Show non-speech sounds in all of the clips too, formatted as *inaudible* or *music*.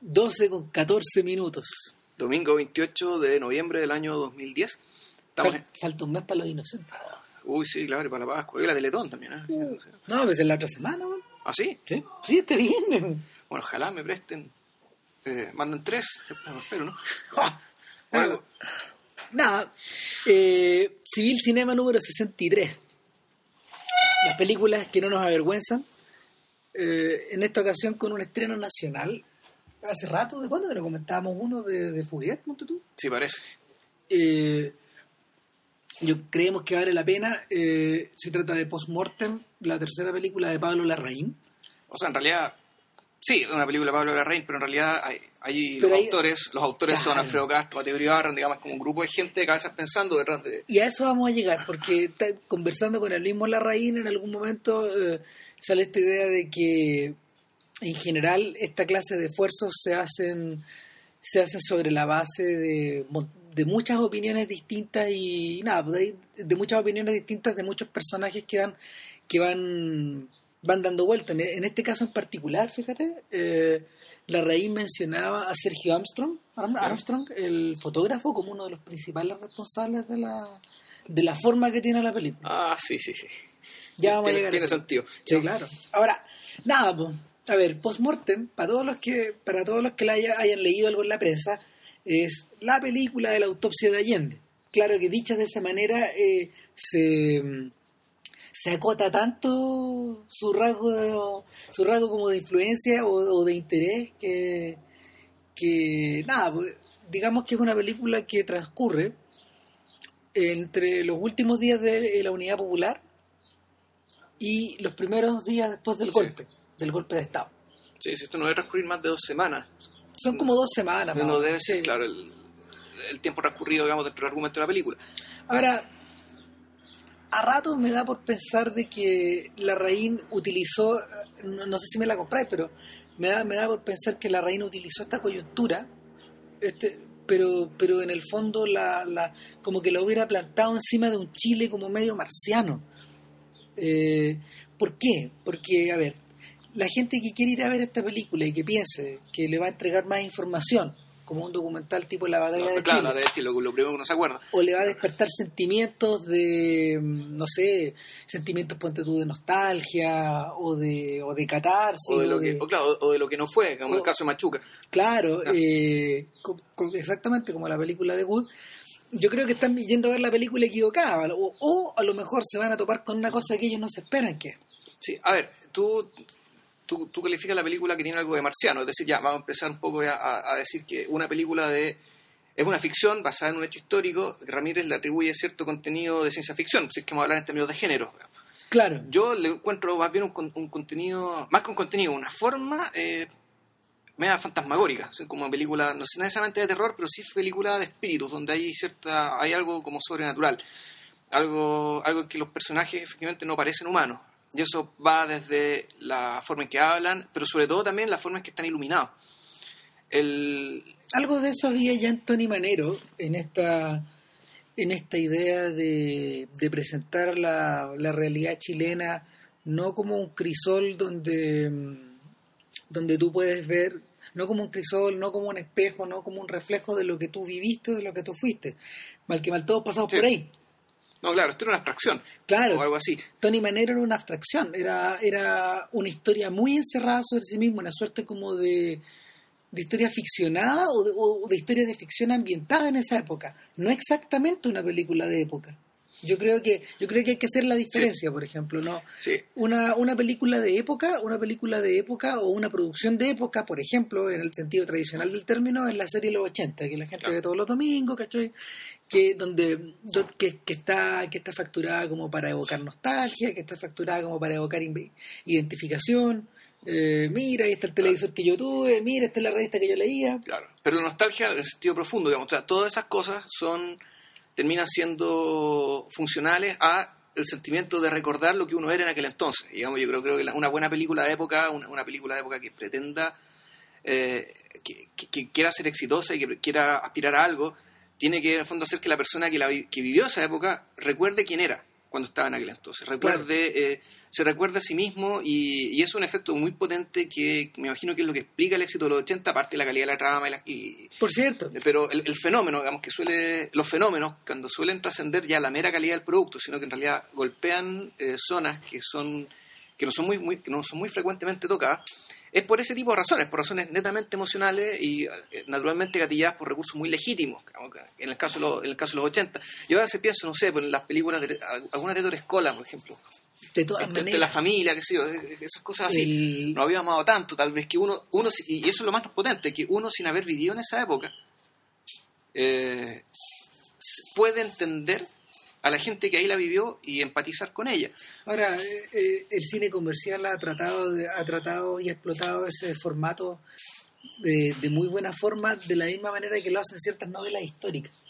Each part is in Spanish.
12 con 14 minutos. Domingo 28 de noviembre del año 2010. Estamos Fal- falta un mes para los inocentes. en- Uy, sí, claro, y para la Pascua. Y la Teletón también, ¿eh? No, pues es la otra semana, weón. ¿Ah, sí? Sí, sí, este viernes. Bueno, ojalá me presten. Eh, manden tres, espero, ¿no? *laughs* Ah, Bueno, Nada, eh, Civil Cinema número 63. Las películas que no nos avergüenzan. Eh, en esta ocasión con un estreno nacional. Hace rato, ¿de cuándo que lo comentábamos? Uno de, de Fuguet, ¿monte tú? sí, parece. Eh, yo creemos que vale la pena. Eh, se trata de Postmortem, la tercera película de Pablo Larraín. O sea, en realidad, sí, es una película de Pablo Larraín, pero en realidad hay, los hay- autores, los autores son. Alfredo Castro, Mateo Uribarren, digamos, como un grupo de gente de cabezas pensando detrás de... Y a eso vamos a llegar, porque conversando con el mismo Larraín en algún momento eh, sale esta idea de que en general esta clase de esfuerzos se hacen se hacen sobre la base de, de muchas opiniones distintas y nada, de, de muchas opiniones distintas de muchos personajes que dan que van van dando vuelta. En, en este caso en particular, fíjate, eh, Larraín mencionaba a Sergio Armstrong, Arm- Armstrong, el fotógrafo, como uno de los principales responsables de la de la forma que tiene la película. Ah, sí, sí, sí. Ya vamos a llegar a tiene eso. sentido. Sí, claro. Ahora, nada, pues, a ver, Postmortem, para todos los que, para todos los que la haya- hayan leído algo en la prensa, es la película de la autopsia de Allende. Claro que dicha de esa manera eh, se, se acota tanto su rasgo de- su rasgo como de influencia o, o de interés que, que nada, pues, digamos que es una película que transcurre entre los últimos días de la Unidad Popular y los primeros días después del Sí. golpe, del golpe de Estado. Sí, sí, esto no debe transcurrir más de dos semanas. Son como dos semanas. No menos, debe ser, sí. claro, el, el tiempo transcurrido, digamos, dentro del argumento de la película. Ahora, a ratos me da por pensar de que Larraín utilizó, no, no sé si me la compráis, pero me da, me da por pensar que Larraín utilizó esta coyuntura, este, pero, pero en el fondo la, la, como que la hubiera plantado encima de un Chile como medio marciano. Eh, ¿Por qué? Porque, a ver, la gente que quiere ir a ver esta película y que piense que le va a entregar más información, como un documental tipo La Batalla de claro, Chile, la de Chile, lo, primero que uno se acuerda. o le va a despertar sentimientos de, mm, no sé, sentimientos, ponte tú, de nostalgia, o de, o de catarsis, O de, lo o que, de- o claro, o de lo que no fue, como el caso de Machuca. claro, Ah. eh, exactamente como la película de Wood, yo creo que están yendo a ver la película equivocada, o, o a lo mejor se van a topar con una cosa que ellos no se esperan que es. Sí, a ver, tú, tú, tú calificas la película que tiene algo de marciano, es decir, ya, vamos a empezar un poco a, a decir que una película de... Es una ficción basada en un hecho histórico, Ramírez le atribuye cierto contenido de ciencia ficción, si es que vamos a hablar en términos de género. Claro, Yo le encuentro más bien un, un contenido, más que un contenido, una forma eh, media fantasmagórica, así como película, no sé necesariamente de terror, pero sí película de espíritus, donde hay cierta, hay algo como sobrenatural, algo, algo en que los personajes efectivamente no parecen humanos. Y eso va desde la forma en que hablan, pero sobre todo también la forma en que están iluminados. El, algo de eso había ya en Tony Manero, en esta, en esta idea de, de presentar la, la realidad chilena no como un crisol donde, donde tú puedes ver, no como un crisol, no como un espejo, no como un reflejo de lo que tú viviste, de lo que tú fuiste. Mal que mal todos pasamos Sí. por ahí. No, claro, esto era una abstracción Claro, o algo así. Tony Manero era una abstracción, era, era una historia muy encerrada sobre sí mismo, una suerte como de, de historia ficcionada o de, o de historia de ficción ambientada en esa época. No exactamente una película de época. Yo creo que, yo creo que hay que hacer la diferencia, por ejemplo, ¿no? Sí, Una, una película de época, una película de época o una producción de época, por ejemplo, en el sentido tradicional del término, es la serie Los 80, que la gente Claro. ve todos los domingos, ¿cachai? Que, donde, do- que, que está, que está facturada como para evocar nostalgia, que está facturada como para evocar identificación. Eh, mira, ahí está el televisor que yo tuve, mira, esta es la revista que yo leía. Claro, pero la nostalgia en sentido profundo, digamos, o sea, todas esas cosas son terminan siendo funcionales a el sentimiento de recordar lo que uno era en aquel entonces. Digamos, yo creo, que una buena película de época, una, película de época que pretenda, eh, que, que- quiera ser exitosa y que quiera aspirar a algo, tiene que en el fondo hacer que la persona que, la que vivió esa época recuerde quién era. Cuando estaba en aquel entonces. Recuerde, eh, se recuerda a sí mismo y, es un efecto muy potente que me imagino que es lo que explica el éxito de los 80, aparte de la calidad de la trama. Y, Por cierto. Pero el, fenómeno, digamos, que suele, los fenómenos, cuando suelen trascender ya la mera calidad del producto, sino que en realidad golpean eh, zonas que son que no son muy, muy, que no son muy frecuentemente tocadas, es por ese tipo de razones, por razones netamente emocionales y eh, naturalmente gatilladas por recursos muy legítimos, en el caso de los, en el caso de los 80. Yo a veces pienso, no sé, pues, en las películas, de, algunas de Torres Cola, por ejemplo, de todas. De la familia, qué sé yo, esas cosas así. No había amado tanto, tal vez que uno, uno, y eso es lo más potente, que uno sin haber vivido en esa época, eh, puede entender a la gente que ahí la vivió y empatizar con ella. Ahora, eh, eh, el cine comercial ha tratado, ha tratado y ha explotado ese formato de, muy buena forma, de la misma manera que lo hacen ciertas novelas históricas.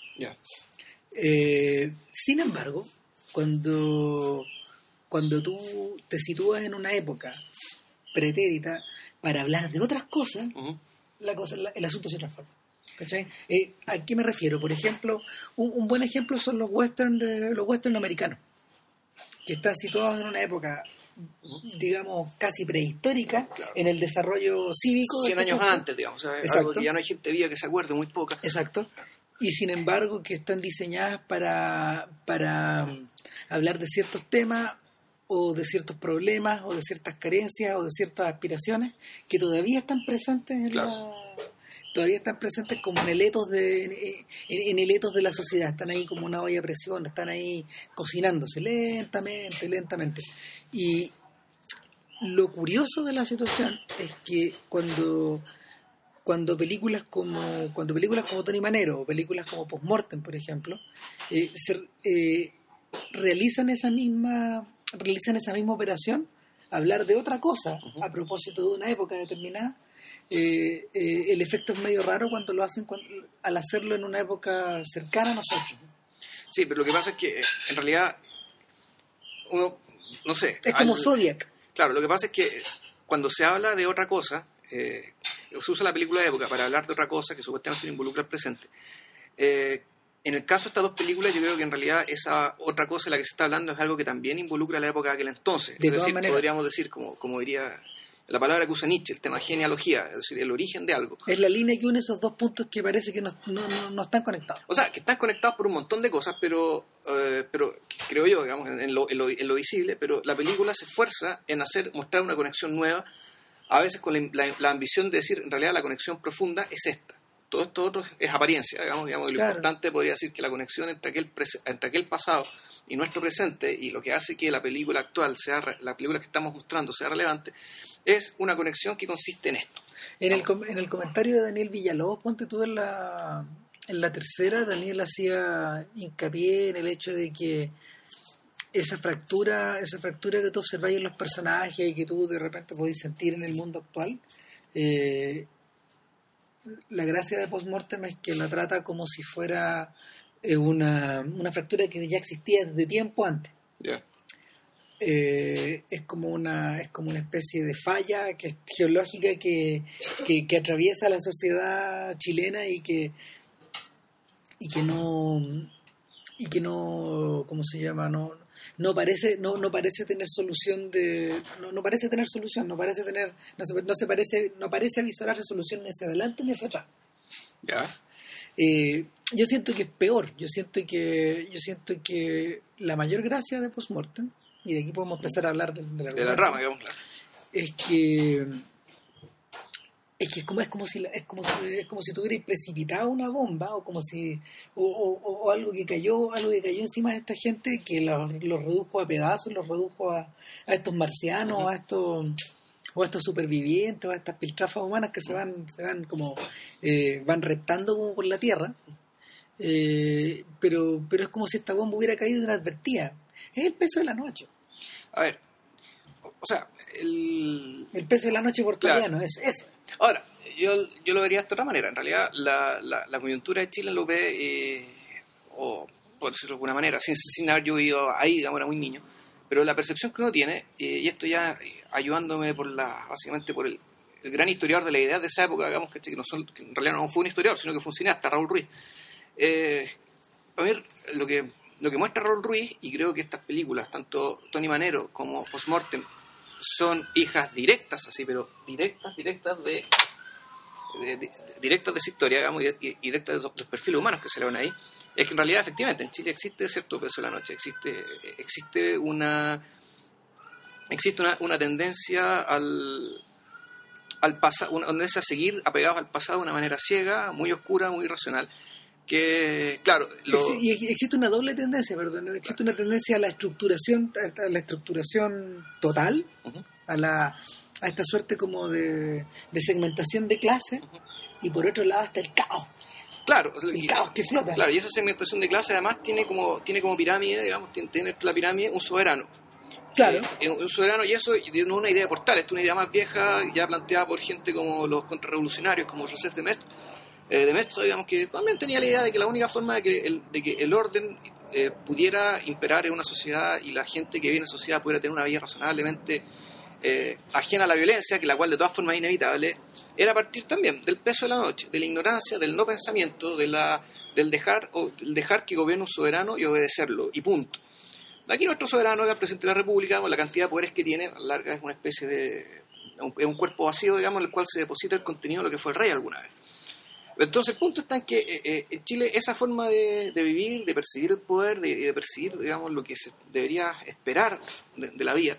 Eh, sin embargo, cuando, cuando tú te sitúas en una época pretérita para hablar de otras cosas, la cosa, el asunto se transforma. ¿Cachai? Eh, ¿A qué me refiero? Por ejemplo, un, buen ejemplo son los western de los western americanos, que están situados en una época, digamos, casi prehistórica en el desarrollo cívico. 100 años antes, digamos. algo que ya no hay gente viva que se acuerde, muy poca. Exacto. Y sin embargo, que están diseñadas para, para mm, hablar de ciertos temas o de ciertos problemas o de ciertas carencias o de ciertas aspiraciones que todavía están presentes en la todavía están presentes como en el etos de en, el de la sociedad, están ahí como una olla a presión, están ahí cocinándose lentamente, lentamente. Y lo curioso de la situación es que cuando cuando películas como cuando películas como Tony Manero o películas como Postmortem, por ejemplo, eh, eh, realizan esa misma realizan esa misma operación, hablar de otra cosa a propósito de una época determinada, eh, eh, el efecto es medio raro cuando lo hacen al hacerlo en una época cercana a nosotros. Sí, pero lo que pasa es que eh, en realidad uno, no sé. Es como Zodiac. Claro, lo que pasa es que cuando se habla de otra cosa, se usa la película de época para hablar de otra cosa que supuestamente involucra el presente. en el caso de estas dos películas, yo creo que en realidad esa otra cosa de la que se está hablando es algo que también involucra la época de aquel entonces. es decir, podríamos decir, como, como diría la palabra que usa Nietzsche, el tema genealogía, es decir, el origen de algo. Es la línea que une esos dos puntos que parece que no, no, están conectados. O sea, que están conectados por un montón de cosas, pero, eh, pero creo yo, digamos, en lo, en, lo, visible, pero la película se esfuerza en hacer, mostrar una conexión nueva, a veces con la, ambición de decir, en realidad la conexión profunda es esta. Todo esto otro es apariencia, digamos, digamos lo importante podría decir que la conexión entre aquel, entre aquel pasado y nuestro presente y lo que hace que la película actual sea la película que estamos mostrando sea relevante es una conexión que consiste en esto. En el, en el comentario de Daniel Villalobos, ponte tú en la, en la tercera, Daniel hacía hincapié en el hecho de que esa fractura, esa fractura que tú observáis en los personajes y que tú de repente podéis sentir en el mundo actual, eh, la gracia de Postmortem es que la trata como si fuera eh, una, una, fractura que ya existía desde tiempo antes. Eh, es como una es como una especie de falla que geológica que, que, atraviesa la sociedad chilena y que y que no y que no cómo se llama no no parece no, no parece tener solución de no, no parece tener solución no parece tener no se, no se parece no parece avisar solución ni hacia adelante ni hacia atrás. Ya. Eh, yo siento que es peor yo siento que yo siento que la mayor gracia de postmortem y de aquí podemos empezar a hablar de, la, rama, digamos, es que es que es como es como si es como si, es como si tuvierais precipitado una bomba o como si o, algo que cayó algo que cayó encima de esta gente que los, redujo a pedazos los redujo a, a estos marcianos a estos o a estos supervivientes o a estas piltrafas humanas que se van se van como eh, van reptando como por la tierra eh, pero pero es como si esta bomba hubiera caído inadvertida es el peso de la noche a ver, o sea, el... El peso de la noche portuguesa es eso. Ahora, yo, yo lo vería de otra manera. En realidad, la, la, coyuntura de Chile lo ve, eh, o por decirlo de alguna manera, sin, sin haber yo vivido ahí, digamos, era muy niño, pero la percepción que uno tiene, eh, y esto ya eh, ayudándome por la, básicamente por el, gran historiador de la idea de esa época, digamos, que, no son, que en realidad no fue un historiador, sino que fue un cineasta, Raúl Ruiz. A ver, lo que muestra Raúl Ruiz, y creo que estas películas, tanto Tony Manero como Postmortem, son hijas directas, así, pero directas, directas de, directas de esa historia, digamos, y, directas de los, perfiles humanos que se le ven ahí, es que en realidad, efectivamente, en Chile existe cierto peso de la noche, existe, existe una existe una, una tendencia al, al pasado, una tendencia a seguir apegados al pasado de una manera ciega, muy oscura, muy irracional que claro y existe una doble tendencia perdón existe una tendencia a la estructuración a la estructuración total a la a esta suerte como de, segmentación de clase y por otro lado hasta el caos. Claro el caos que flota. claro y esa segmentación de clase además tiene como tiene como pirámide digamos tiene, la pirámide un soberano. Claro. Eh, un soberano, y eso no es una idea de portal, es una idea más vieja, ya planteada por gente como los contrarrevolucionarios, como Joseph de Mestre, eh, de digamos, que también tenía la idea de que la única forma de que el, orden eh, pudiera imperar en una sociedad y la gente que vive en la sociedad pudiera tener una vida razonablemente eh, ajena a la violencia, que la cual de todas formas es inevitable, era partir también del peso de la noche, de la ignorancia, del no pensamiento, de la, del, dejar, o, dejar que gobierne un soberano y obedecerlo, y punto. Aquí nuestro soberano es el presidente de la República, con la cantidad de poderes que tiene, larga es una especie de... es un cuerpo vacío, digamos, en el cual se deposita el contenido de lo que fue el rey alguna vez. Entonces el punto está en que eh, eh, en Chile esa forma de, vivir, de percibir el poder, de, de, percibir, digamos, lo que se debería esperar de, la vida,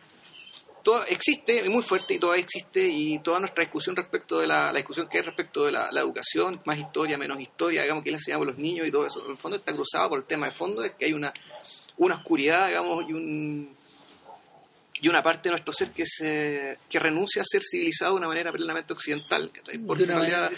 todo existe, es muy fuerte y todavía existe y toda nuestra discusión respecto de la, discusión que hay respecto de la, educación, más historia, menos historia, digamos, que le enseñamos a los niños y todo eso, en el fondo está cruzado por el tema de fondo, es que hay una, una oscuridad, digamos, y un y una parte de nuestro ser que se que renuncia a ser civilizado de una manera plenamente occidental. Porque en realidad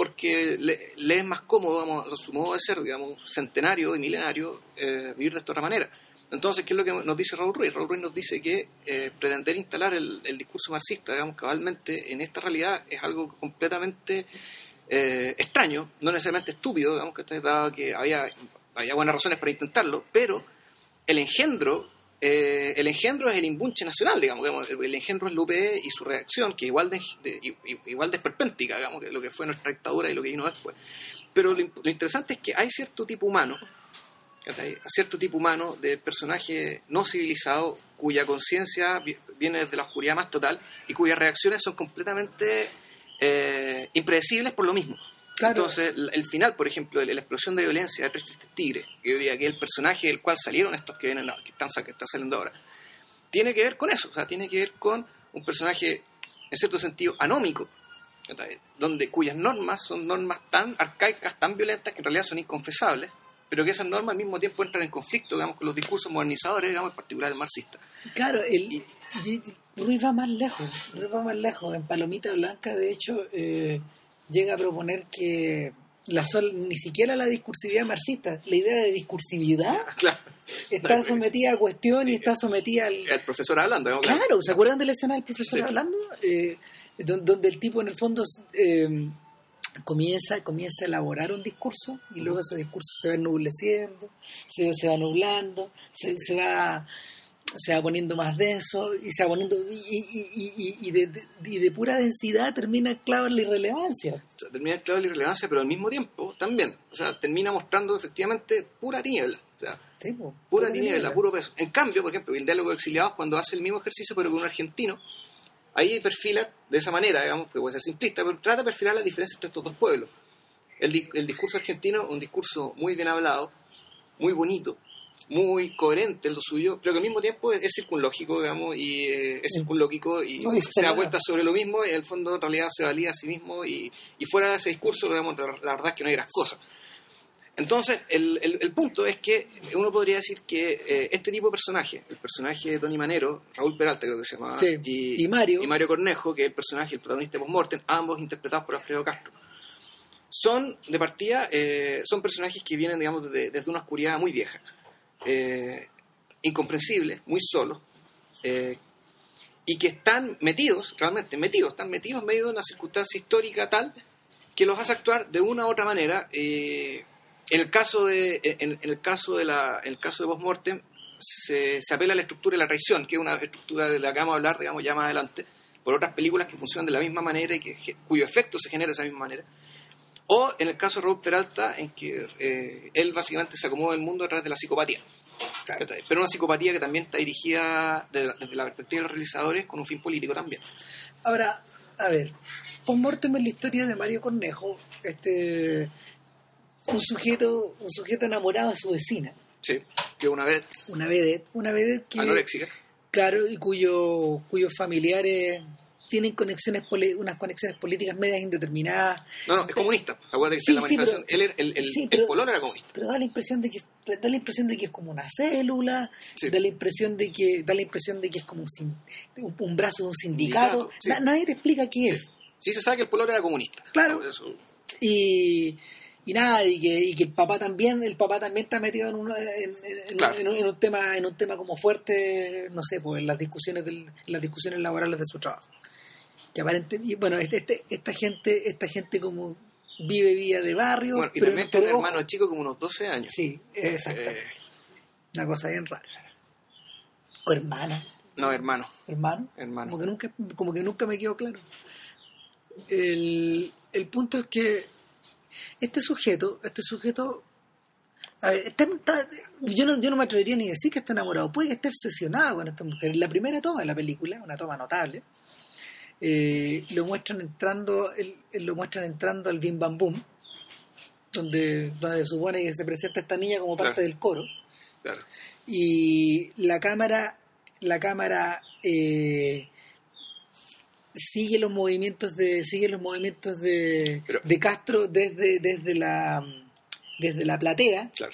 porque le, es más cómodo, vamos, a su modo de ser, digamos, centenario y milenario, eh, vivir de esta otra manera. Entonces, ¿qué es lo que nos dice Raúl Ruiz? Raúl Ruiz nos dice que eh, pretender instalar el, discurso marxista, digamos, cabalmente en esta realidad es algo completamente eh, extraño, no necesariamente estúpido, digamos, que dado que había, había buenas razones para intentarlo, pero el engendro eh, el engendro es el imbunche nacional, digamos, el engendro es la UPE y su reacción, que igual de, igual de esperpéntica, digamos, que lo que fue nuestra dictadura y lo que vino después. Pero lo, interesante es que hay cierto tipo humano, cierto tipo humano de personaje no civilizado cuya conciencia viene desde la oscuridad más total y cuyas reacciones son completamente eh, impredecibles por lo mismo. Entonces, el, final, por ejemplo, la, explosión de violencia de Tres Tigre, que yo diría que el personaje del cual salieron estos que vienen que están, que están saliendo ahora, tiene que ver con eso, o sea, tiene que ver con un personaje, en cierto sentido, anómico, donde cuyas normas son normas tan arcaicas, tan violentas, que en realidad son inconfesables, pero que esas normas al mismo tiempo entran en conflicto, digamos, con los discursos modernizadores, digamos, en particular el marxista. Claro, el, Ruiz va más lejos, Ruiz va más lejos. En Palomita Blanca, de hecho, eh, llega a proponer que la sol, ni siquiera la discursividad marxista, la idea de discursividad *laughs* está sometida a cuestión y está sometida al... El profesor hablando. Claro, ¿se acuerdan de la escena del profesor hablando? Eh, donde, el tipo en el fondo eh, comienza, comienza a elaborar un discurso y luego ese discurso se va ennubleciendo, se, se va nublando, se, se va se va poniendo más denso y se va poniendo y, y, de, de, pura densidad termina claro en la irrelevancia. Termina en la irrelevancia pero al mismo tiempo también. O sea termina mostrando efectivamente pura tiniebla. O sea pura, tiniebla, puro peso. En cambio por ejemplo el diálogo de exiliados cuando hace el mismo ejercicio pero con un argentino ahí perfila de esa manera digamos que puede ser simplista pero trata de perfilar la diferencia entre estos dos pueblos. El, el discurso argentino un discurso muy bien hablado muy bonito muy coherente en lo suyo, pero que al mismo tiempo es, circunlógico, digamos, y eh, es circunlógico y se da vuelta sobre lo mismo y en el fondo en realidad se valía a sí mismo y, fuera de ese discurso, digamos, la, verdad es que no hay gran cosa. Entonces, el, el, punto es que uno podría decir que eh, este tipo de personaje, el personaje de Tony Manero, Raúl Peralta creo que se llama, y, Mario. y Mario Cornejo, que es el personaje, el protagonista de Postmortem, ambos interpretados por Alfredo Castro, son de partida, eh, son personajes que vienen, digamos, desde una oscuridad muy vieja eh, incomprensibles, muy solos, eh, y que están metidos, realmente metidos, están metidos en medio de una circunstancia histórica tal que los hace actuar de una u otra manera. Eh, en el caso de, en, el caso de la, en el caso de se, se apela a la estructura de la traición, que es una estructura de la que vamos a hablar, digamos, ya más adelante, por otras películas que funcionan de la misma manera y que, cuyo efecto se genera de esa misma manera. O en el caso de Raúl Peralta, en que eh, él básicamente se acomoda el mundo a través de la psicopatía. Pero una psicopatía que también está dirigida desde, desde la perspectiva de los realizadores con un fin político también. Ahora, a ver, Post-Mortem es la historia de Mario Cornejo, este un sujeto, un sujeto enamorado de su vecina, Sí, que una vez una vedette, una vedette que anoréxica. claro, y cuyo, cuyos familiares tienen conexiones poli- unas conexiones políticas medias indeterminadas, No, no, es comunista. Acuérdate que Sí, la sí, manifestación. pero- él, el, el, sí, el pololo era comunista. pero da la impresión de que da la impresión de que es como una célula, da la impresión de que da la impresión de que es como un, sin- un, un brazo de un sindicato. Na- nadie te explica qué es. Sí se sabe que el pololo era comunista. Claro. Eso- y, y nada y que, y que el papá también el papá también está metido en, una- en, en- en- Claro. en un, en un tema en un tema como fuerte no sé pues en las discusiones del, en las discusiones laborales de su trabajo que aparente y bueno este, este- esta gente esta gente como vive vida de barrio Bueno, y pero- también tiene hermano chico como unos 12 años. sí exactamente. Eh, una cosa bien rara. O hermana. No, hermano. hermano Hermano. como que nunca como que nunca me quedó claro. El, el punto es que este sujeto este sujeto a ver, está- está- yo no yo no me atrevería ni a decir que está enamorado. Puede que esté obsesionado con esta mujer. La primera toma de la película una toma notable eh, lo muestran entrando el- lo muestran entrando al Bim Bam Boom donde, donde se supone que se presenta esta niña como parte Claro. del coro Claro. y la cámara la cámara eh, sigue los movimientos de sigue los movimientos de, Pero- de Castro desde desde la desde la platea Claro.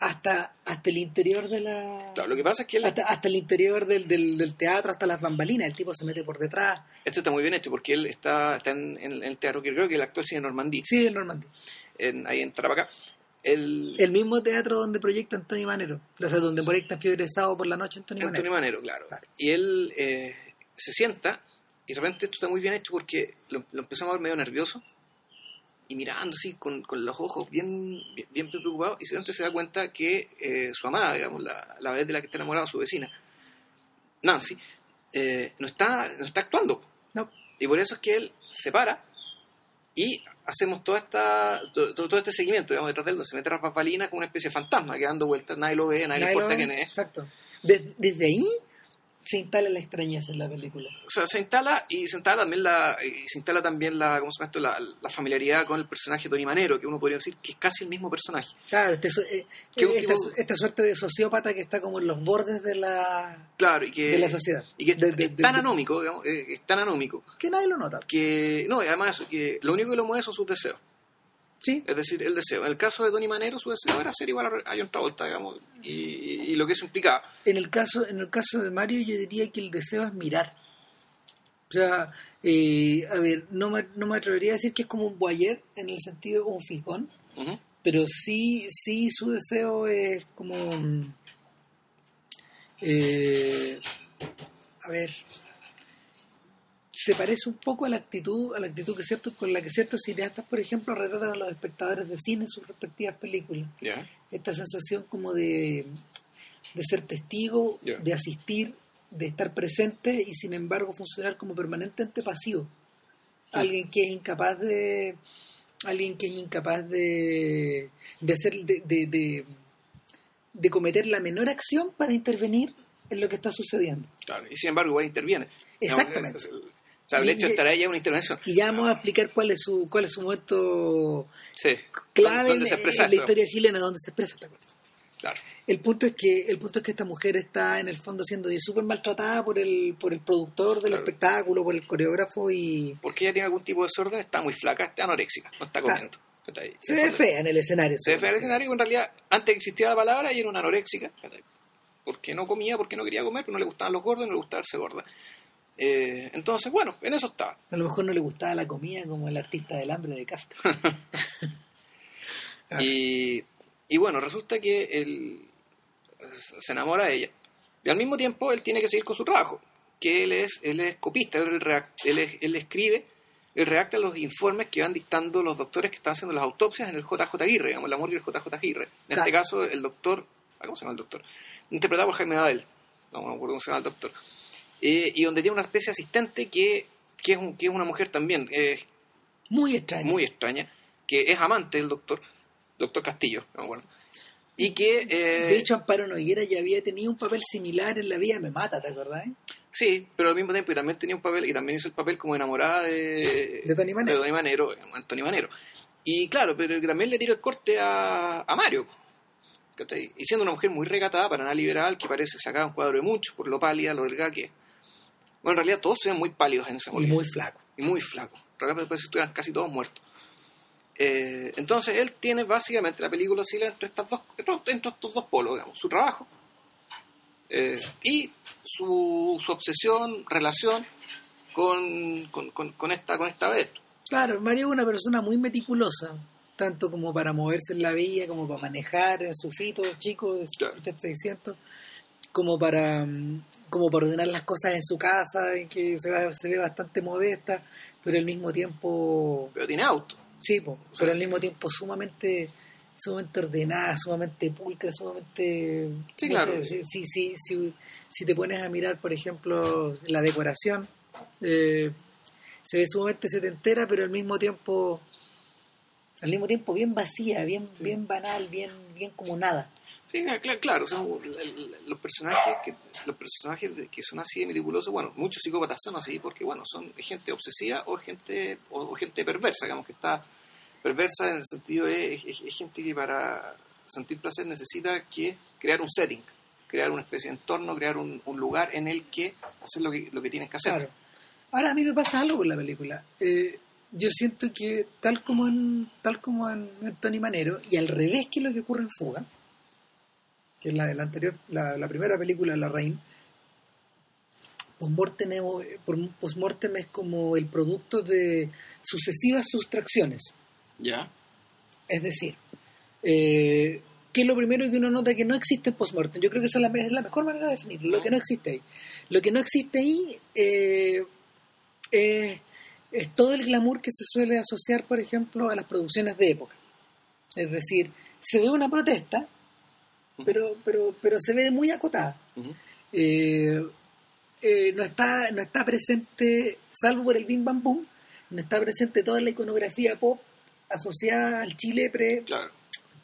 Hasta hasta el interior de la Claro, Lo que pasa es que él, hasta, hasta el interior del, del, del teatro hasta las bambalinas el tipo se mete por detrás esto está muy bien hecho porque él está, está en, en el teatro que creo que el actual cine Normandí, sí el Normandía en, ahí en Tarapacá. El, el mismo teatro donde proyecta Antonio Manero o sea donde proyecta Fiebre Sábado por la noche Antonio Manero Antonio Manero, claro. Claro. Y él eh, se sienta y de repente esto está muy bien hecho porque lo, lo empezamos a ver medio nervioso y mirando así con, con los ojos bien, bien, bien preocupados y repente se da cuenta que eh, su amada, digamos, la, la vez de la que está enamorada, su vecina, Nancy, eh, no, está, no está actuando. no Y por eso es que él se para y hacemos toda esta, todo, todo este seguimiento, digamos, detrás de él, donde se mete bambalinas como una especie de fantasma que dando vueltas, nadie lo ve, nadie, le Nadie importa ve. quién es. exacto Des- desde ahí se instala la extrañeza en la película O sea, se instala y se instala también la, y se instala también la, ¿cómo se llama esto? La, la familiaridad con el personaje Tony Manero, que uno podría decir que es casi el mismo personaje. Claro, este, eh, un esta, tipo- esta suerte de sociópata que está como en los bordes de la, Claro, y que, de la sociedad. y que es, De- de- es de- tan de- anómico, digamos, eh, es tan anómico, Que nadie lo nota. que, no, y además, que lo único que lo mueve son sus deseos. Sí, Es decir, el deseo. En el caso de Tony Manero, su deseo era ser igual a John Travolta, digamos, y, y lo que eso implicaba. en el caso en el caso de Mario yo diría que el deseo es mirar. O sea, eh, a ver, no me, no me atrevería a decir que es como un boyer en el sentido como un fijón, pero sí, sí su deseo es como... mm, eh, a ver, se parece un poco a la actitud, a la actitud que ciertos, con la que ciertos cineastas, por ejemplo, retratan a los espectadores de cine en sus respectivas películas. Esta sensación como de, de ser testigo, de asistir, de estar presente y sin embargo funcionar como permanentemente pasivo. Alguien que es incapaz de alguien que es incapaz de de hacer de, de, de, de cometer la menor acción para intervenir en lo que está sucediendo. Claro. Y sin embargo, igual interviene. Exactamente. Sea, hecho de es una intervención. Y ya vamos a explicar cuál es su cuál es su momento Sí. clave ¿Dónde en, expresa en la historia chilena donde se expresa esta cosa. Claro. El punto es que el punto es que esta mujer está en el fondo siendo súper maltratada por el por el productor del Claro. espectáculo, por el coreógrafo y Porque ella tiene algún tipo de desorden, está muy flaca, está anoréxica, no está Claro. comiendo. Está ahí. se ve fea en el escenario. Se ve fea en el escenario, en realidad, antes que existiera la palabra, ella era una anoréxica. Porque no comía, porque no quería comer, porque no le gustaban los gordos, no le gustaba verse gorda. Eh, entonces, bueno, en eso estaba. A lo mejor no le gustaba la comida como el artista del hambre de Kafka. *laughs* Y, y bueno, resulta que él se enamora de ella. Y al mismo tiempo él tiene que seguir con su trabajo, que él es, él es copista, él, es- él escribe, él redacta los informes que van dictando los doctores que están haciendo las autopsias en el JJ Aguirre, digamos, la morgue del JJ Aguirre. En Claro. este caso, el doctor, ah, ¿cómo se llama el doctor? Interpretado por Jaime Badel, no, no me acuerdo cómo se llama el doctor. Eh, y donde tiene una especie de asistente que, que, es, un- que es una mujer también, eh, Muy extraño. muy extraña, que es amante del doctor, doctor Castillo, no me acuerdo. Y que... eh, De hecho, Amparo Noguera ya había tenido un papel similar en La vida me mata, ¿te acordás? Sí, pero al mismo tiempo y también tenía un papel, y también hizo el papel como enamorada de, De Tony Manero. de Tony Manero, Anthony Manero. Y claro, pero que también le tiró el corte a, a Mario. ¿cachai? Y siendo una mujer muy recatada para nada liberal, que parece sacada un cuadro de mucho por lo pálida, lo delgada que es. Bueno, en realidad todos se ven muy pálidos en esa Y película. muy flaco. y muy flacos. Realmente parece que estuvieran casi todos muertos. Eh, entonces él tiene básicamente la película oscila entre estas dos, entre, estos dos polos, digamos, su trabajo eh, y su, su obsesión, relación con, con, con, con esta con esta vez. Claro, Mario es una persona muy meticulosa, tanto como para moverse en la vía, como para manejar en su fito chico de Claro. 600, como para mm, como para ordenar las cosas en su casa, en que se, va- se ve bastante modesta, pero al mismo tiempo, Pero tiene auto. sí, po, Sí. pero al mismo tiempo sumamente sumamente ordenada, sumamente pulcra, sumamente... Sí, no claro. sé, si, si, si, te pones a mirar, por ejemplo, la decoración, eh, se ve sumamente setentera, pero al mismo tiempo al mismo tiempo bien vacía, bien Sí. bien banal, bien bien como nada. Sí, cl- claro, son los personajes que los personajes que son así de meticulosos, bueno, muchos psicópatas son así porque bueno, son gente obsesiva o gente o, gente perversa, digamos que está perversa en el sentido de gente que para sentir placer necesita que crear un setting, crear una especie de entorno, crear un, lugar en el que hacer lo que lo que tienes que hacer. Ahora a mí me pasa algo con la película. Eh, yo siento que tal como en tal como en Tony Manero y al revés que lo que ocurre en Fuga, que es la de la anterior, la, la primera película La Reina, Postmortem es, es como el producto de sucesivas sustracciones. Ya. Es decir, eh, que es lo primero que uno nota que no existe en postmortem. Yo creo que esa es la, es la mejor manera de definirlo, lo que no existe ahí. Lo que no existe ahí eh, eh, es todo el glamour que se suele asociar, por ejemplo, a las producciones de época. Es decir, se ve una protesta, pero, pero, pero se ve muy acotada. Eh, eh, no está no está presente salvo por el Bim Bam Boom no está presente toda la iconografía pop asociada al Chile pre Claro.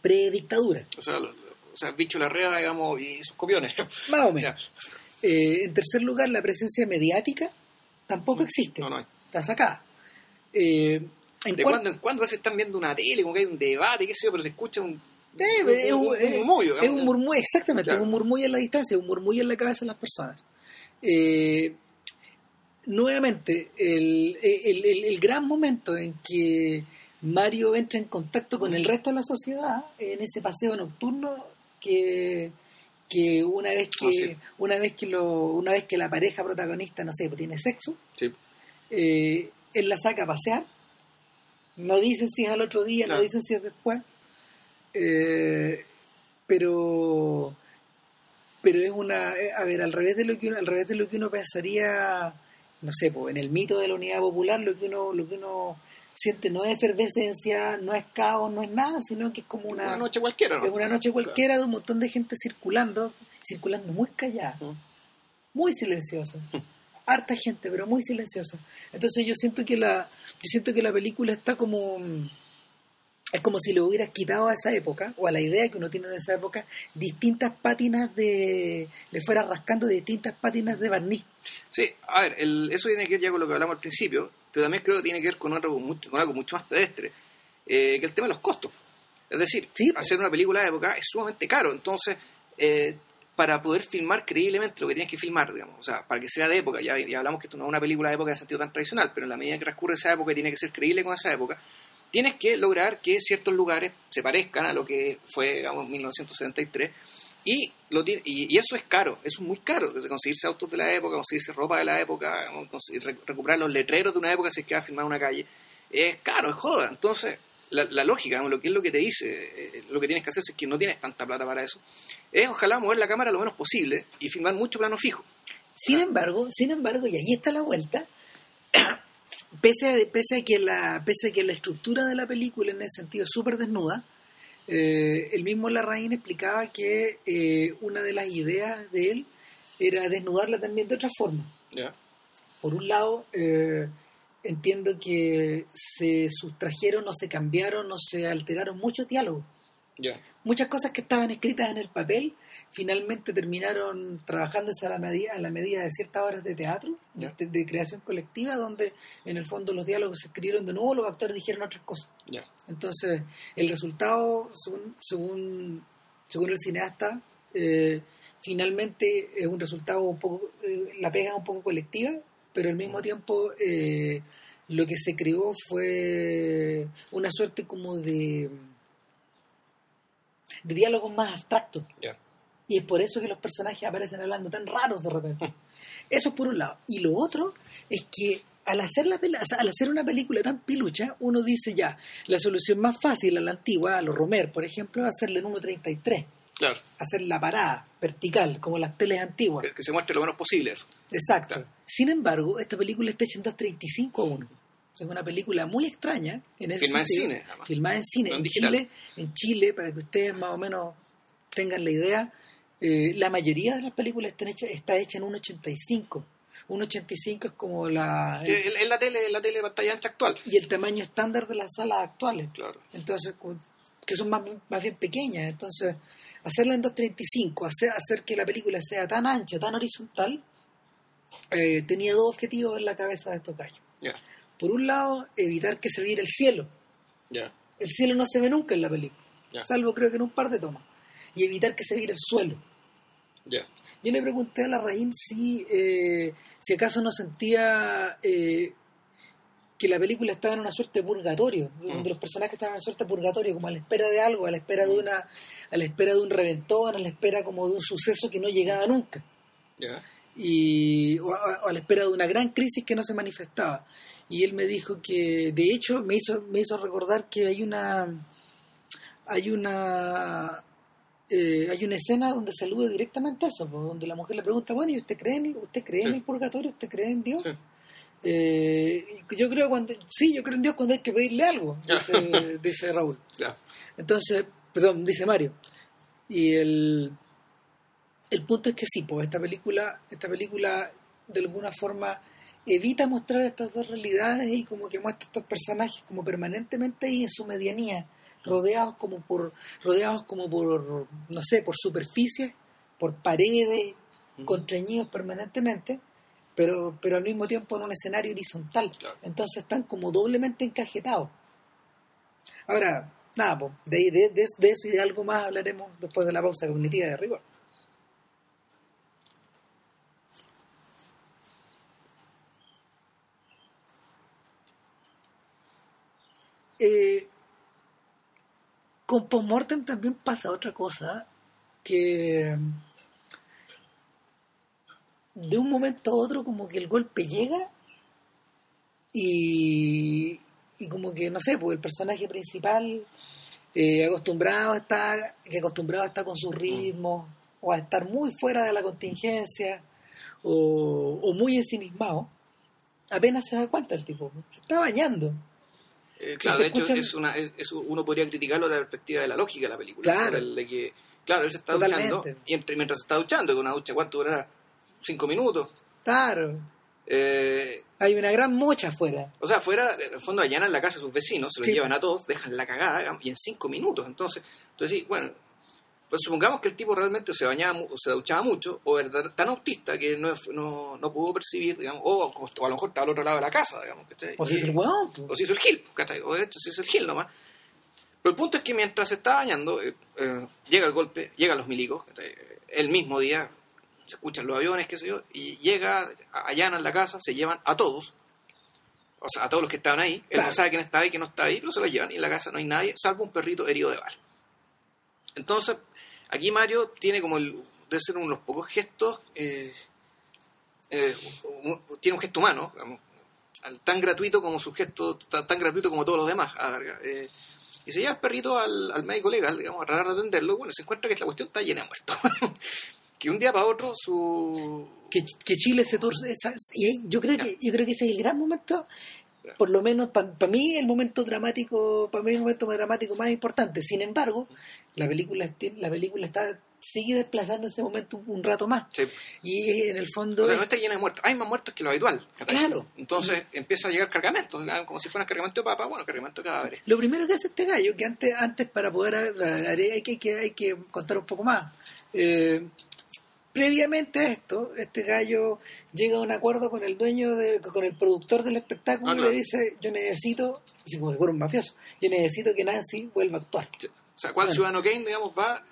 pre dictadura O sea, lo- o sea, Bicho Larrea, digamos, y sus copiones. *laughs* más o menos. Eh, en tercer lugar la presencia mediática tampoco existe No, no hay. está sacada Eh, en De cuando en cuando a veces están viendo una tele, como que hay un debate, qué sé yo, pero se escucha un, es un, es- murmullo, es digamos. un murmullo, exactamente, Claro. es un murmullo en la distancia, un murmullo en la cabeza de las personas. Eh, nuevamente, el, el- el- el gran momento en que Mario entra en contacto con el resto de la sociedad, en ese paseo nocturno que, que una vez que Ah, sí. una vez que lo, una vez que la pareja protagonista, no sé, pues tiene sexo, Sí. eh, él la saca a pasear. No dicen si es al otro día, Claro. no dicen si es después. Eh, pero pero es una eh, a ver al revés de lo que uno, al revés de lo que uno pensaría no sé pues, en el mito de la unidad popular lo que uno lo que uno siente no es efervescencia no es caos no es nada sino que es como una, Una noche cualquiera, ¿no? es una noche cualquiera de un montón de gente circulando circulando muy callada muy silenciosa. Harta gente pero muy silenciosa. Entonces yo siento que la yo siento que la película está como es como si le hubieras quitado a esa época o a la idea que uno tiene de esa época distintas pátinas de le fuera rascando distintas pátinas de barniz Sí, a ver, el- eso tiene que ver ya con lo que hablamos al principio, pero también creo que tiene que ver con, otro, mucho- con algo mucho más pedestre, eh, que el tema de los costos. Es decir, Sí, hacer una película de época es sumamente caro, entonces, eh, para poder filmar creíblemente lo que tienes que filmar, digamos, o sea, para que sea de época, ya, ya hablamos que esto no es una película de época en sentido tan tradicional, pero en la medida que transcurre esa época y tiene que ser creíble con esa época, tienes que lograr que ciertos lugares se parezcan a lo que fue, digamos, 1973, y, lo y, eso es caro, eso es muy caro, conseguirse autos de la época, conseguirse ropa de la época, recuperar los letreros de una época si es que va a filmar una calle, es caro, es joda. Entonces, la, lógica, lo que es lo que te dice, eh, lo que tienes que hacer si es que no tienes tanta plata para eso, es ojalá mover la cámara lo menos posible y filmar mucho plano fijo. sin embargo sin embargo y ahí está la vuelta pese a, pese a que la pese a que la estructura de la película en ese sentido es súper desnuda eh, el mismo Larraín explicaba que eh, una de las ideas de él era desnudarla también de otra forma por un lado, eh, entiendo que se sustrajeron o se cambiaron o se alteraron muchos diálogos. Muchas cosas que estaban escritas en el papel finalmente terminaron trabajándose a la medida, a la medida de ciertas horas de teatro, de, de creación colectiva, donde en el fondo los diálogos se escribieron de nuevo, los actores dijeron otras cosas. Entonces, el resultado, según, según, según el cineasta, eh, finalmente es un resultado un poco, eh, la pega es un poco colectiva, pero al mismo tiempo eh, lo que se creó fue una suerte como de, de diálogos más abstractos. Y es por eso que los personajes aparecen hablando tan raros de repente. *laughs* Eso es por un lado. Y lo otro es que al hacer, la peli- o sea, al hacer una película tan pilucha, uno dice ya, la solución más fácil a la antigua, a los Romer, por ejemplo, es hacerla en 1.33. Claro. Hacer la parada vertical, como las teles antiguas. Que, que se muestre lo menos posible. Exacto. Claro. Sin embargo, esta película está hecha en 2.35 a 1. Es una película muy extraña. En ese Filmada en cine, además. Filmada en cine. No en. Chile, en Chile, para que ustedes más o menos tengan la idea, eh, la mayoría de las películas están hechas, está hecha en 1.85. 1.85 es como la... Es la tele, la tele pantalla ancha actual. y el tamaño estándar de las salas actuales. Claro. Entonces, que son más, más bien pequeñas. Entonces, hacerla en 2.35, hacer, hacer que la película sea tan ancha, tan horizontal, eh, tenía dos objetivos en la cabeza de estos gallos. Ya. Por un lado, evitar que se viera el cielo. El cielo no se ve nunca en la película, salvo creo que en un par de tomas. Y evitar que se viera el suelo. Ya. Yo le pregunté a la Raín si, eh, si acaso no sentía eh, que la película estaba en una suerte de purgatorio, donde los personajes estaban en una suerte de purgatorio, como a la espera de algo, a la espera de una, a la espera de un reventón, a la espera como de un suceso que no llegaba nunca, Ya. y o a, o a la espera de una gran crisis que no se manifestaba. Y él me dijo que, de hecho, me hizo, me hizo recordar que hay una, hay una eh, hay una escena donde se alude directamente a eso, donde la mujer le pregunta, bueno, ¿y usted cree en, usted cree en el purgatorio? ¿Usted cree en Dios? Sí. Eh, yo creo cuando, sí, yo creo en Dios cuando hay que pedirle algo, dice, *laughs* dice Raúl. Entonces, perdón, dice Mario. Y el, el punto es que sí, pues esta película, esta película de alguna forma evita mostrar estas dos realidades y como que muestra estos personajes como permanentemente ahí en su medianía, rodeados como por, rodeados como por, no sé, por superficies, por paredes, Ujú. contrañidos permanentemente, pero, pero al mismo tiempo en un escenario horizontal. Claro. Entonces están como doblemente encajetados. Ahora, nada, pues, de, de, de, de eso y de algo más hablaremos después de la pausa cognitiva de rigor. Eh, con Postmortem también pasa otra cosa que de un momento a otro como que el golpe llega y, como que no sé, pues el personaje principal eh, acostumbrado a estar, que acostumbrado a estar con su ritmo o a estar muy fuera de la contingencia o, o muy ensimismado, apenas se da cuenta el tipo, se está bañando. Eh, claro, de hecho, escuchan- es una, es- uno podría criticarlo desde la perspectiva de la lógica de la película. Claro. el que, claro, él se está Totalmente. duchando y entre- mientras se está duchando, con una ducha, ¿cuánto durará? Cinco minutos. Claro, Eh, hay una gran mocha afuera. o sea, afuera, en el fondo, allanan la casa de sus vecinos, se los Sí. llevan a todos, dejan la cagada y en cinco minutos. Entonces, entonces sí, bueno, pues supongamos que el tipo realmente se bañaba, o se duchaba mucho, o era tan autista que no, no, no pudo percibir, digamos, o, o a lo mejor estaba al otro lado de la casa, digamos. ¿cachai? O si es Y- el huevón, pues. o se hizo el gil, ¿cachai? O de hecho se hizo el gil nomás. Pero el punto es que mientras se está bañando, eh, eh, llega el golpe, llegan los milicos, ¿cachai? el mismo día, se escuchan los aviones, qué sé yo, y llega, allanan la casa, se llevan a todos, o sea, a todos los que estaban ahí. Él Claro. no sabe quién está ahí, quién no está ahí, pero se los llevan y en la casa no hay nadie, salvo un perrito herido de bala. Entonces, aquí Mario tiene como el, debe ser uno de los pocos gestos, eh, eh, tiene un gesto humano, digamos, tan gratuito como su gesto, tan, tan gratuito como todos los demás, a la larga. Eh, y se lleva el perrito al, al médico legal, digamos, a tratar de atenderlo, bueno, se encuentra que la cuestión está llena de muertos. *laughs* que un día para otro su... que, que Chile se torce yo creo que yo creo que ese es el gran momento Por lo menos para mí el momento dramático, para mí el momento más dramático más importante. Sin embargo, la película la película está sigue desplazando ese momento un, rato más. Y en el fondo... O sea, no está llena de muertos. Hay más muertos que lo habitual. Claro. Entonces empieza a llegar cargamento, como si fuera cargamento de papa, bueno, cargamento de cadáveres. Lo primero que hace este gallo, que antes, antes para poder... Hay que, hay que, contar un poco más. Eh, previamente a esto, este gallo llega a un acuerdo con el dueño, de, con el productor del espectáculo ah, y le dice, yo necesito, así como si fuera un mafioso, yo necesito que Nancy vuelva a actuar. O sea, ¿cuál ciudadano Kane, digamos, va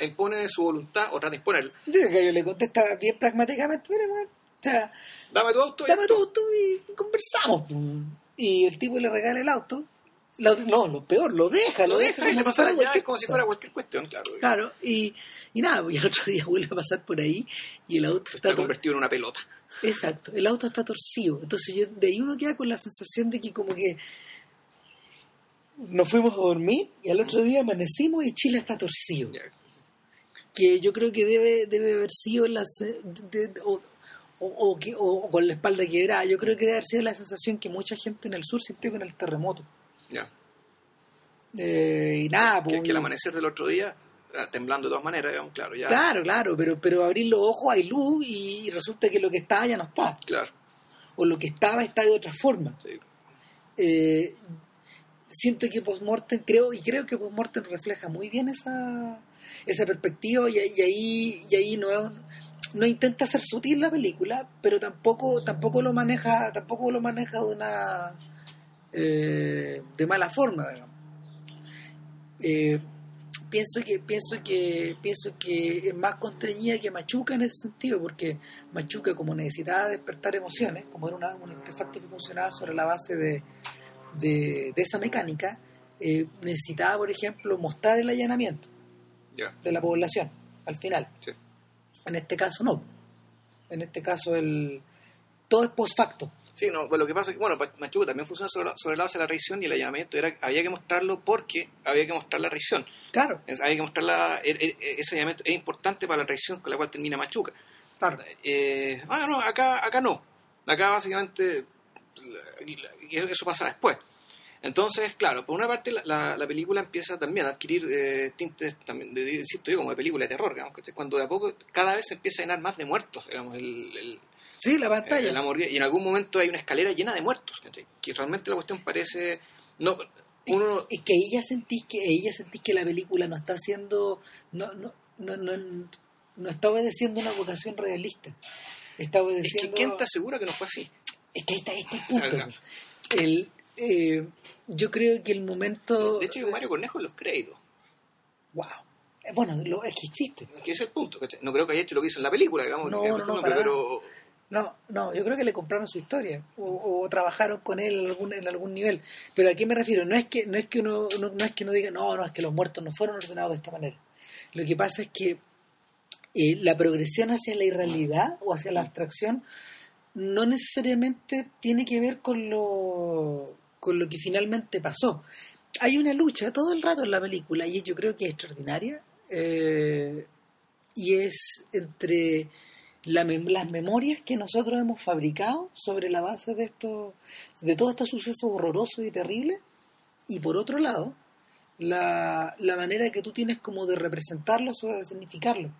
impone su voluntad o trata de imponerla. que yo le contesta bien pragmáticamente, mira, o sea, dame tu auto. Dame tu auto y conversamos. Y el tipo le regala el auto. No, lo peor, lo deja, lo, deja, y le pasa como si fuera cualquier cuestión, claro. Claro, y, y nada, y el otro *laughs* día vuelve a pasar por ahí y el auto está, convertido en una pelota. Exacto, el auto está torcido. Entonces yo, de ahí uno queda con la sensación de que como que nos fuimos a dormir y al otro día amanecimos y Chile está torcido que yo creo que debe, debe haber sido la, o, o, que, o, con la espalda quebrada, yo creo que debe haber sido la sensación que mucha gente en el sur sintió con el terremoto. Ya. Eh, y nada, pues, que, el amanecer del otro día ah, temblando de todas maneras, claro, ya. Claro, claro, pero, pero abrir los ojos hay luz y resulta que lo que estaba ya no está. Claro. O lo que estaba está de otra forma. Sí. Eh, siento que Postmortem, creo, y creo que Postmortem refleja muy bien esa, esa perspectiva y, ahí, y ahí no, no intenta ser sutil la película, pero tampoco, tampoco lo maneja, tampoco lo maneja de una eh, de mala forma, eh, pienso que pienso que pienso que es más constreñida que Machuca en ese sentido porque Machuca como necesitaba despertar emociones como era un artefacto que funcionaba sobre la base de, de, esa mecánica eh, necesitaba por ejemplo mostrar el allanamiento de la población, al final. En este caso no. En este caso el todo es post facto. Sí, no, pues lo que pasa es que, bueno, Machuca también funciona sobre la, base de la revisión y el allanamiento era, había que mostrarlo porque había que mostrar la revisión. Claro. había que mostrar la, er, er, ese allanamiento es importante para la revisión con la cual termina Machuca. Claro. Eh, ah, no, acá, acá no. Acá básicamente, y eso pasa después. Entonces, claro, por una parte la, la, película empieza también a adquirir eh, tintes, también, de, insisto yo, como de película de terror, digamos, que cuando de a poco cada vez se empieza a llenar más de muertos, digamos, el... sí, la pantalla. y en algún momento hay una escalera llena de muertos, que realmente la cuestión parece... no uno... y, que ella sentís que ella sentís que la película no está haciendo no no no no, no está obedeciendo una vocación realista está obedeciendo es que quién te asegura que no fue así es que ahí está, este *laughs* punto el, eh, yo creo que el momento... De hecho hay un Mario Cornejo en los créditos. Wow. Eh, bueno, lo, es que existe. Es que es el punto. No creo que haya hecho lo que hizo en la película, digamos. No, no, no, pero... no, no, yo creo que le compraron su historia o, trabajaron con él en algún, nivel. Pero a qué me refiero? No es que no es que uno no, es que uno diga no, no es que los muertos no fueron ordenados de esta manera. Lo que pasa es que eh, la progresión hacia la irrealidad o hacia la abstracción no necesariamente tiene que ver con lo con lo que finalmente pasó. Hay una lucha todo el rato en la película y yo creo que es extraordinaria eh, y es entre las memorias que nosotros hemos fabricado sobre la base de estos de todos estos sucesos horrorosos y terribles y por otro lado la, la manera que tú tienes como de representarlos o de significarlos.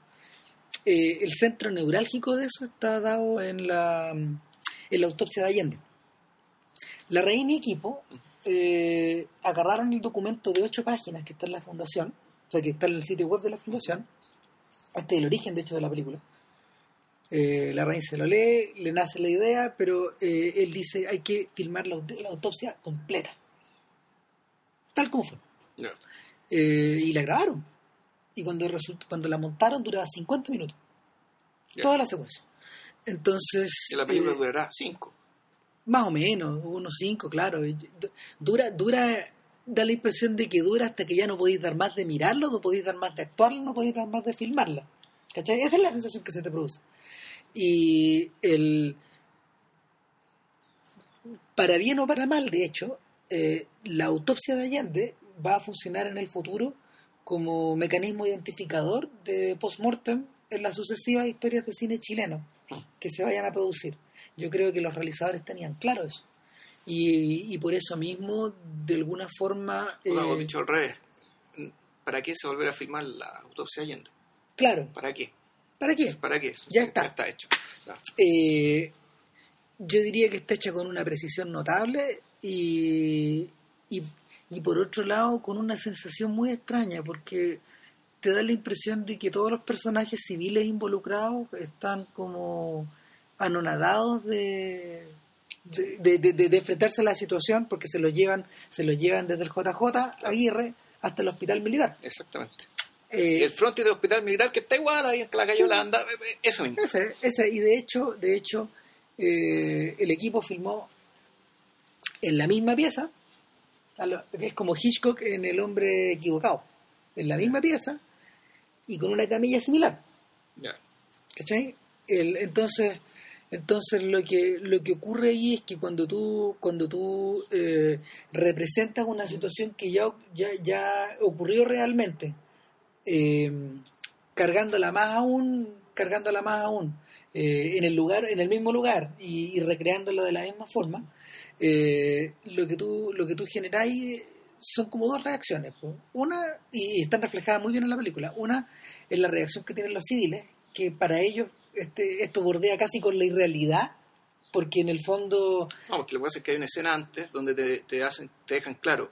Eh, el centro neurálgico de eso está dado en la, en la autopsia de Allende la reina y equipo eh, agarraron el documento de ocho páginas que está en la fundación, o sea, que está en el sitio web de la fundación. Este es el origen, de hecho, de la película. Eh, la reina se lo lee, le nace la idea, pero eh, él dice hay que filmar la, autopsia completa. Tal como fue. y la grabaron. Y cuando, cuando la montaron duraba 50 minutos. Toda la secuencia. Entonces... Y la película durará 5. Más o menos, unos cinco, claro. Dura, dura, da la impresión de que dura hasta que ya no podéis dar más de mirarlo, no podéis dar más de actuarlo, no podéis dar más de filmarlo. ¿Cachai? Esa es la sensación que se te produce. Y el. Para bien o para mal, de hecho, eh, la autopsia de Allende va a funcionar en el futuro como mecanismo identificador de post-mortem en las sucesivas historias de cine chileno que se vayan a producir. Yo creo que los realizadores tenían claro eso. y, y por eso mismo, de alguna forma... O sea, dicho al revés, ¿para qué se volver a filmar la autopsia de Allende? claro, ¿Para qué? ¿Para qué? ¿Para qué? Ya está. Ya está hecho. Eh, yo diría que está hecha con una precisión notable y, y, y por otro lado con una sensación muy extraña porque te da la impresión de que todos los personajes civiles involucrados están como anonadados de, de, de- de- de enfrentarse a la situación porque se los llevan se los llevan desde el JJ Aguirre hasta el hospital militar. Exactamente. Eh, el frontis del hospital militar que está igual ahí en la calle Holanda, eh, eh, eso mismo. Ese, ese, y de hecho, de hecho, eh, el equipo filmó en la misma pieza, que es como Hitchcock en El hombre equivocado, en la misma pieza y con una camilla similar. ¿cachai? El- entonces, entonces lo que lo que ocurre ahí es que cuando tú cuando tú eh, representas una situación que ya ya, ya ocurrió realmente, eh, cargándola más aún, cargándola más aún eh, en el lugar, en el mismo lugar y, recreándola de la misma forma, eh, lo que tú, lo que tú generáis son como dos reacciones. Una, y están reflejadas muy bien en la película, una es la reacción que tienen los civiles, que para ellos este, esto bordea casi con la irrealidad, porque en el fondo No, porque lo que pasa es que hay una escena antes donde te, te hacen, te dejan claro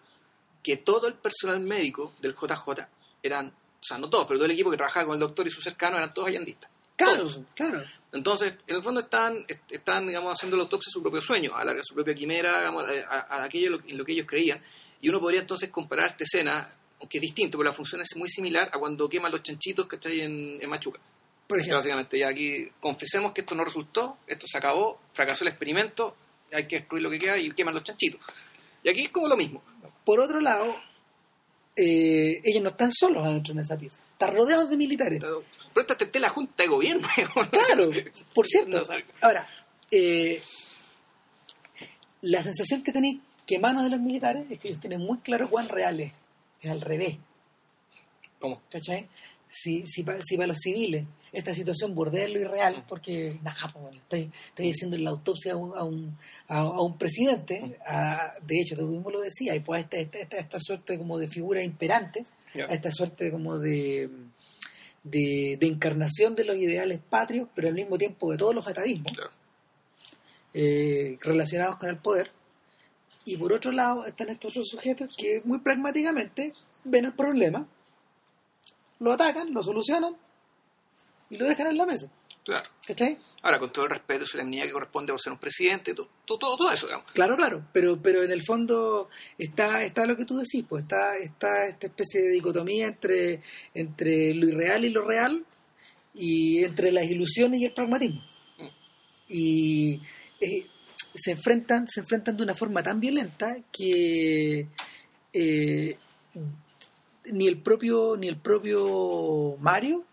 que todo el personal médico del JJ eran, o sea, no todos, pero todo el equipo que trabajaba con el doctor y sus cercanos eran todos allandistas. Claro, Todos. claro. Entonces, en el fondo están, est- están digamos, haciendo la autopsia su propio sueño, a, la, a su propia quimera, digamos, a, a- aquello lo- en lo que ellos creían. Y uno podría entonces comparar esta escena, aunque es distinto, pero la función es muy similar a cuando queman los chanchitos que está ahí en, en Machuca. Por ejemplo, básicamente ya aquí confesemos que esto no resultó, esto se acabó, fracasó el experimento, hay que destruir lo que queda y queman los chanchitos. Y aquí es como lo mismo. por otro lado, eh, ellos no están solos adentro en esa pieza, están rodeados de militares. Pero esta esté la Junta de Gobierno. *laughs* Claro, por cierto. Ahora, eh, la sensación que tenéis que emana de los militares es que ellos tienen muy claro cuán real es. Al revés, ¿Cómo? ¿cachai? Si, si, para si para los civiles esta situación bordea lo irreal, porque nada, pues, estáis haciendo la autopsia a un, a un, a- a un presidente, a- de hecho, tú mismo lo decías, y pues esta, esta, esta, esta suerte como de figura imperante, Ya. a esta suerte como de, de, de encarnación de los ideales patrios, pero al mismo tiempo de todos los atavismos eh, relacionados con el poder. Y por otro lado están estos otros sujetos que muy pragmáticamente ven el problema, lo atacan, lo solucionan y lo dejan en la mesa. Claro. ¿Cachai? Ahora, con todo el respeto y solemnidad que corresponde por ser un presidente, todo, todo, todo, eso, digamos. Claro, claro, pero, pero en el fondo está, está lo que tú decís, pues está, está esta especie de dicotomía entre, entre lo irreal y lo real, y entre las ilusiones y el pragmatismo. Mm. Y eh, se enfrentan, se enfrentan de una forma tan violenta que eh, ni el propio, ni el propio Mario,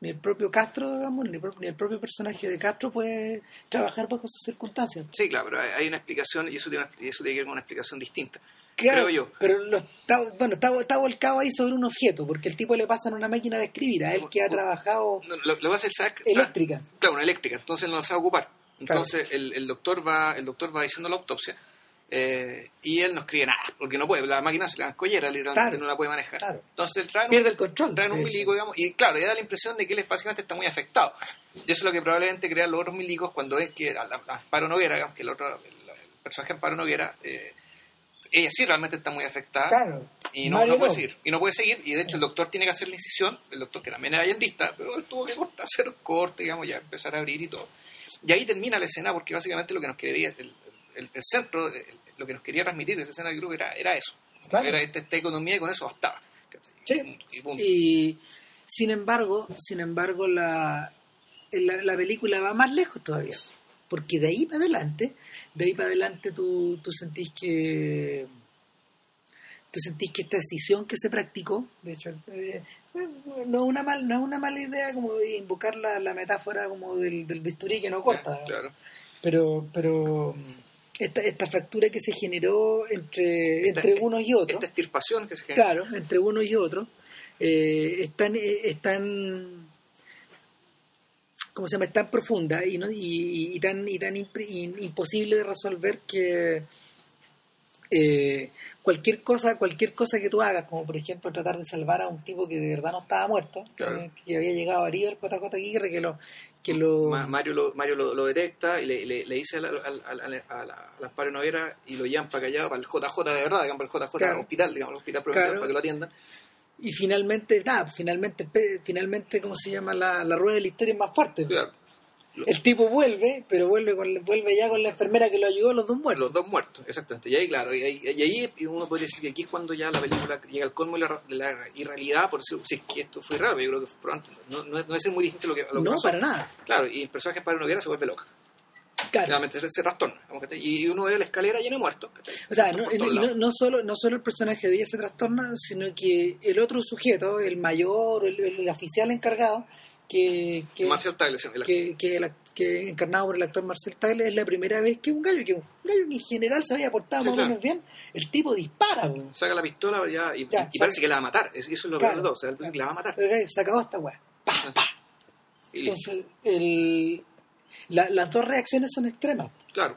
ni el propio Castro, digamos, ni el propio, ni el propio personaje de Castro puede trabajar bajo esas circunstancias. Sí, claro, pero hay, una explicación y eso tiene, eso tiene que ver con una explicación distinta. Claro, creo yo. pero lo está, bueno, está, está volcado ahí sobre un objeto, porque el tipo le pasan una máquina de escribir, a él que ha trabajado No, lo, lo que el SAC- eléctrica. Claro, una eléctrica, entonces no la sabe ocupar. Entonces el, el doctor va el doctor va diciendo la autopsia eh, y él no escribe nada, porque no puede, la máquina se le da collera, literalmente Claro. no la puede manejar. Claro. Entonces traen un, Pierde el control. traen un milico, digamos, y claro, le da la impresión de que él básicamente está muy afectado. Y eso es lo que probablemente crean los otros milicos cuando ven que a, la- a Amparo Noguera, digamos, que el otro el, el personaje Amparo Noguera, eh, ella sí realmente está muy afectada Claro. y no, puede seguir. Y no puede seguir, y de hecho el doctor tiene que hacer la incisión, el doctor que también era allendista, pero él tuvo que cortar, hacer un corte, digamos, ya empezar a abrir y todo. Y ahí termina la escena porque básicamente lo que nos quería, el, el- el centro, el- lo que nos quería transmitir esa escena, creo que era, era eso. Claro. Era esta, esta economía y con eso bastaba. Sí. Y sin embargo, sin embargo, la, la, la película va más lejos todavía. Porque de ahí para adelante, de ahí para adelante tú, tú sentís que tú sentís que esta decisión que se practicó, de hecho, eh, no es una mal, no es una mala idea como invocar la, la metáfora como del, del bisturí que no corta. Claro. Pero, pero esta, esta fractura que se generó entre, Esta- entre unos y otros. Esta extirpación que se genera. Claro, entre uno y otro, eh, están, eh, están, ¿cómo se llama? Es tan profunda y, no, y, y tan, y tan impre- imposible de resolver que eh, cualquier cosa cualquier cosa que tú hagas, como por ejemplo tratar de salvar a un tipo que de verdad no estaba muerto, Claro. eh, que había llegado a River, JJ Aguirre, que lo... Que lo Ma- Mario lo, Mario lo, lo detecta y le, le, le dice a la- Amparo Noguera y lo llevan para callado, para el JJ de verdad, digamos, para el JJ Claro. hospital, digamos, el hospital Claro. para que lo atiendan. y finalmente, nada, finalmente, finalmente, ¿cómo se llama? La, la rueda de la historia es más fuerte. Claro. El tipo vuelve, pero vuelve con vuelve ya con la enfermera que lo ayudó a los dos muertos. Los dos muertos, exactamente. Y ahí, claro, y ahí, y ahí uno podría decir que aquí es cuando ya la película llega al colmo de la, irrealidad, por eso, si es que esto fue raro, yo creo que fue antes, no, no, es- no es muy distinto a lo que, a lo que no, pasó. para nada. Claro, y el personaje Pablo Noguera se vuelve loca. Claro. Realmente se, se trastorna. Y uno ve la escalera llena de muertos. O sea, no, no, no solo, no solo el personaje de ella se trastorna, sino que el otro sujeto, el mayor, el, el oficial encargado, que, que, Tagle, el- que, que, que encarnado por el actor Marcel Tagle, es la primera vez que un gallo, que un gallo que en general se había portado Sí, más o claro. menos bien, el tipo dispara. saca la pistola ya, y, Ya, y saca- parece que la va a matar. Eso es lo Claro. O sea, el- la va a matar. El gallo sacado esta weá. Pa, pa. Y listo. Entonces, el, la- las dos reacciones son extremas. Claro.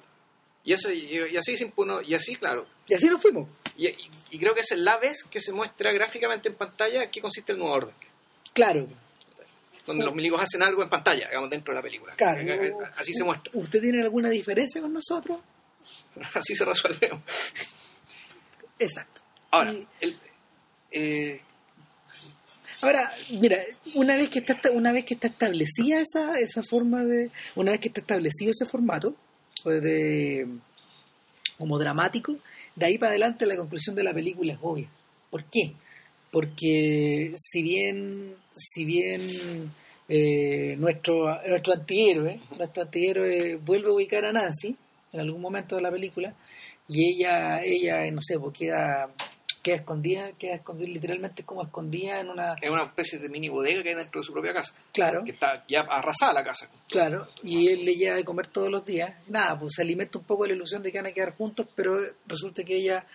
Y, ese, y, y así se impuno, y así, claro. Y así nos fuimos. Y, y- creo que esa es la vez que se muestra gráficamente en pantalla qué consiste el nuevo orden. Claro, Donde los milicos hacen algo en pantalla, digamos, dentro de la película. claro. Así se muestra. ¿Usted tiene alguna diferencia con nosotros? *laughs* Así se resuelve. Exacto. Ahora, Y- el, eh, Ahora, mira, una vez que está una vez que está establecida esa esa forma de una vez que está establecido ese formato pues, de como dramático, de ahí para adelante la conclusión de la película es obvia. ¿Por qué? Porque si bien si bien eh, nuestro nuestro antihéroe, nuestro antihéroe vuelve a ubicar a Nancy en algún momento de la película y ella ella no sé, pues queda queda escondida, queda escondida literalmente como escondida en una es una especie de mini bodega que hay dentro de su propia casa. claro Que está ya arrasada la casa. Claro, y él le lleva de comer todos los días. Nada, pues se alimenta un poco la ilusión de que van a quedar juntos, pero resulta que ella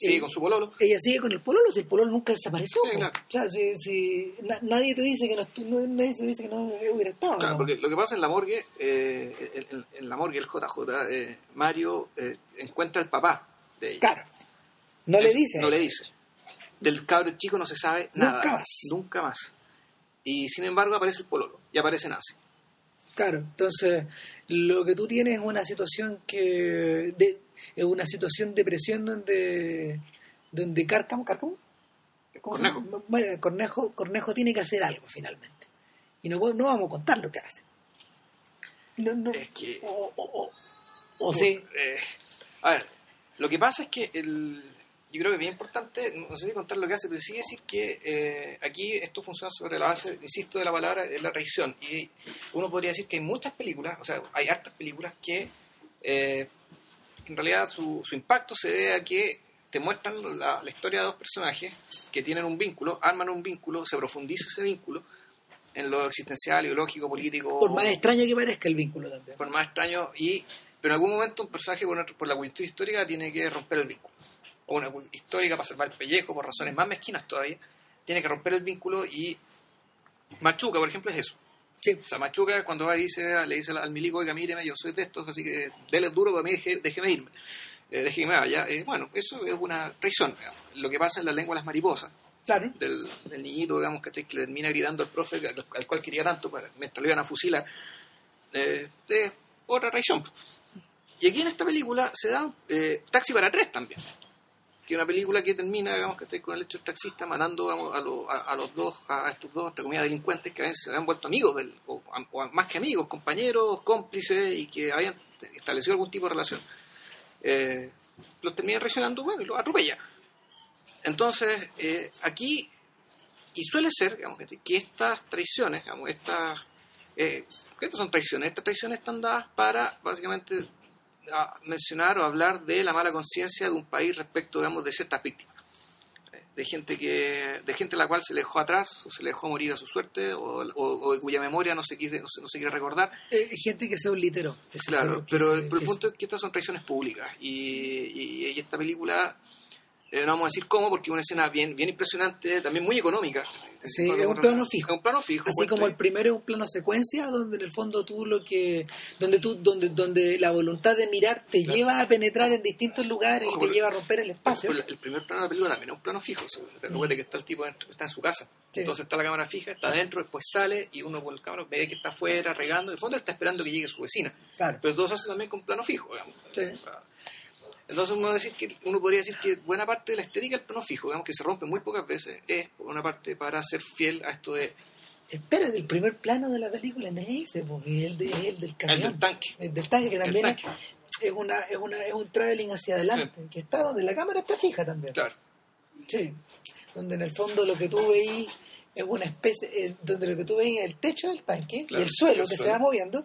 Sigue Eh, con su pololo. ella sigue con el pololo, si el pololo nunca desapareció. Sí, claro. O sea, si, si na- nadie te dice que no, nadie te dice que no hubiera estado. Claro, ¿no? porque lo que pasa en la morgue, eh, en, la morgue, el JJ, eh, Mario eh, encuentra al papá de ella. Claro. No le dice. No le dice. Del cabro chico no se sabe nada. Nunca más. Nunca más. Y sin embargo aparece el pololo. Y aparece Nancy. Claro, entonces lo que tú tienes es una situación que de, es una situación de presión donde donde Cárcamo, Cárcamo, ¿Cómo se Cornejo. Cornejo, Cornejo tiene que hacer algo finalmente y no, no vamos a contar lo que hace. No, no, Es que- o, o- o- o sí, Eh, a ver, lo que pasa es que el, yo creo que es bien importante, no sé si contar lo que hace, pero sí decir que eh, aquí esto funciona sobre la base, insisto, de la palabra de la traición. Y uno podría decir que hay muchas películas, o sea, hay hartas películas que eh, en realidad su, su impacto se debe a que te muestran la, la historia de dos personajes que tienen un vínculo, arman un vínculo, se profundiza ese vínculo en lo existencial, ideológico, político. por más extraño que parezca el vínculo también. por más extraño y pero en algún momento un personaje por, por la coyuntura histórica tiene que romper el vínculo o una histórica para salvar el pellejo por razones más mezquinas todavía tiene que romper el vínculo y Machuca por ejemplo es eso Sí, o sea Machuca cuando va y dice le dice al, milico oiga míreme yo soy de estos así que dele duro para mí deje- déjeme irme eh, déjeme allá. Eh, bueno eso es una traición digamos. lo que pasa en la lengua de las mariposas. Claro. del, del niñito, digamos, que, que le termina gritando al profe, al, al cual quería tanto, para, mientras lo iban a fusilar, eh, es otra traición. Y aquí en esta película se da eh, Taxi para tres también, que una película que termina, digamos, que está con el hecho del taxista matando a, los- a- los dos, a estos dos, entre comillas, delincuentes que veces se habían vuelto amigos, o, más que amigos, compañeros, cómplices, y que habían establecido algún tipo de relación. Eh, los termina traicionando, bueno, y los atropella. Entonces, eh, aquí, y suele ser, digamos, que estas traiciones, digamos, estas, eh, ¿qué estas son traiciones? Estas traiciones están dadas para, básicamente, a mencionar o hablar de la mala conciencia de un país respecto, digamos, de ciertas víctimas. Eh, De gente que de gente a la cual se le dejó atrás o se le dejó morir a su suerte o, o- o de cuya memoria no se, quise, no, se, no se quiere recordar Eh, gente que sea un litero. que se- Claro, que pero el, punto es que estas son traiciones públicas y, y- y esta película Eh, no vamos a decir cómo, porque es una escena bien, bien impresionante, también muy económica. Sí, es un plano fijo. Es un plano fijo. Así puesto como ahí. el primero es un plano secuencia, donde en el fondo tú lo que, donde tú, donde, donde la voluntad de mirar te Claro. lleva a penetrar en distintos lugares y te lleva a romper el espacio. Pues el primer plano de la película también es un plano fijo. ¿sí? Recuerde que está el tipo dentro, está en su casa. Sí. Entonces está la cámara fija, está adentro, después sale y uno por el cámara ve que está afuera regando. En el fondo está esperando que llegue su vecina. Claro. Pero todo se hace también con plano fijo, digamos. Sí. Entonces uno, decir que, uno podría decir que buena parte de la estética del plano fijo, digamos que se rompe muy pocas veces, es por una parte para ser fiel a esto de Espérate, el primer plano de la película no es ese, porque el, de- el del camión. del tanque. El del tanque, que El también tanque. Es, es una, es, una, es un traveling hacia adelante, que está donde la cámara está fija también. Claro. Sí. Donde en el fondo lo que tú veís es una especie, eh, donde lo que tú veis es el techo del tanque Claro, y el suelo el que se va moviendo.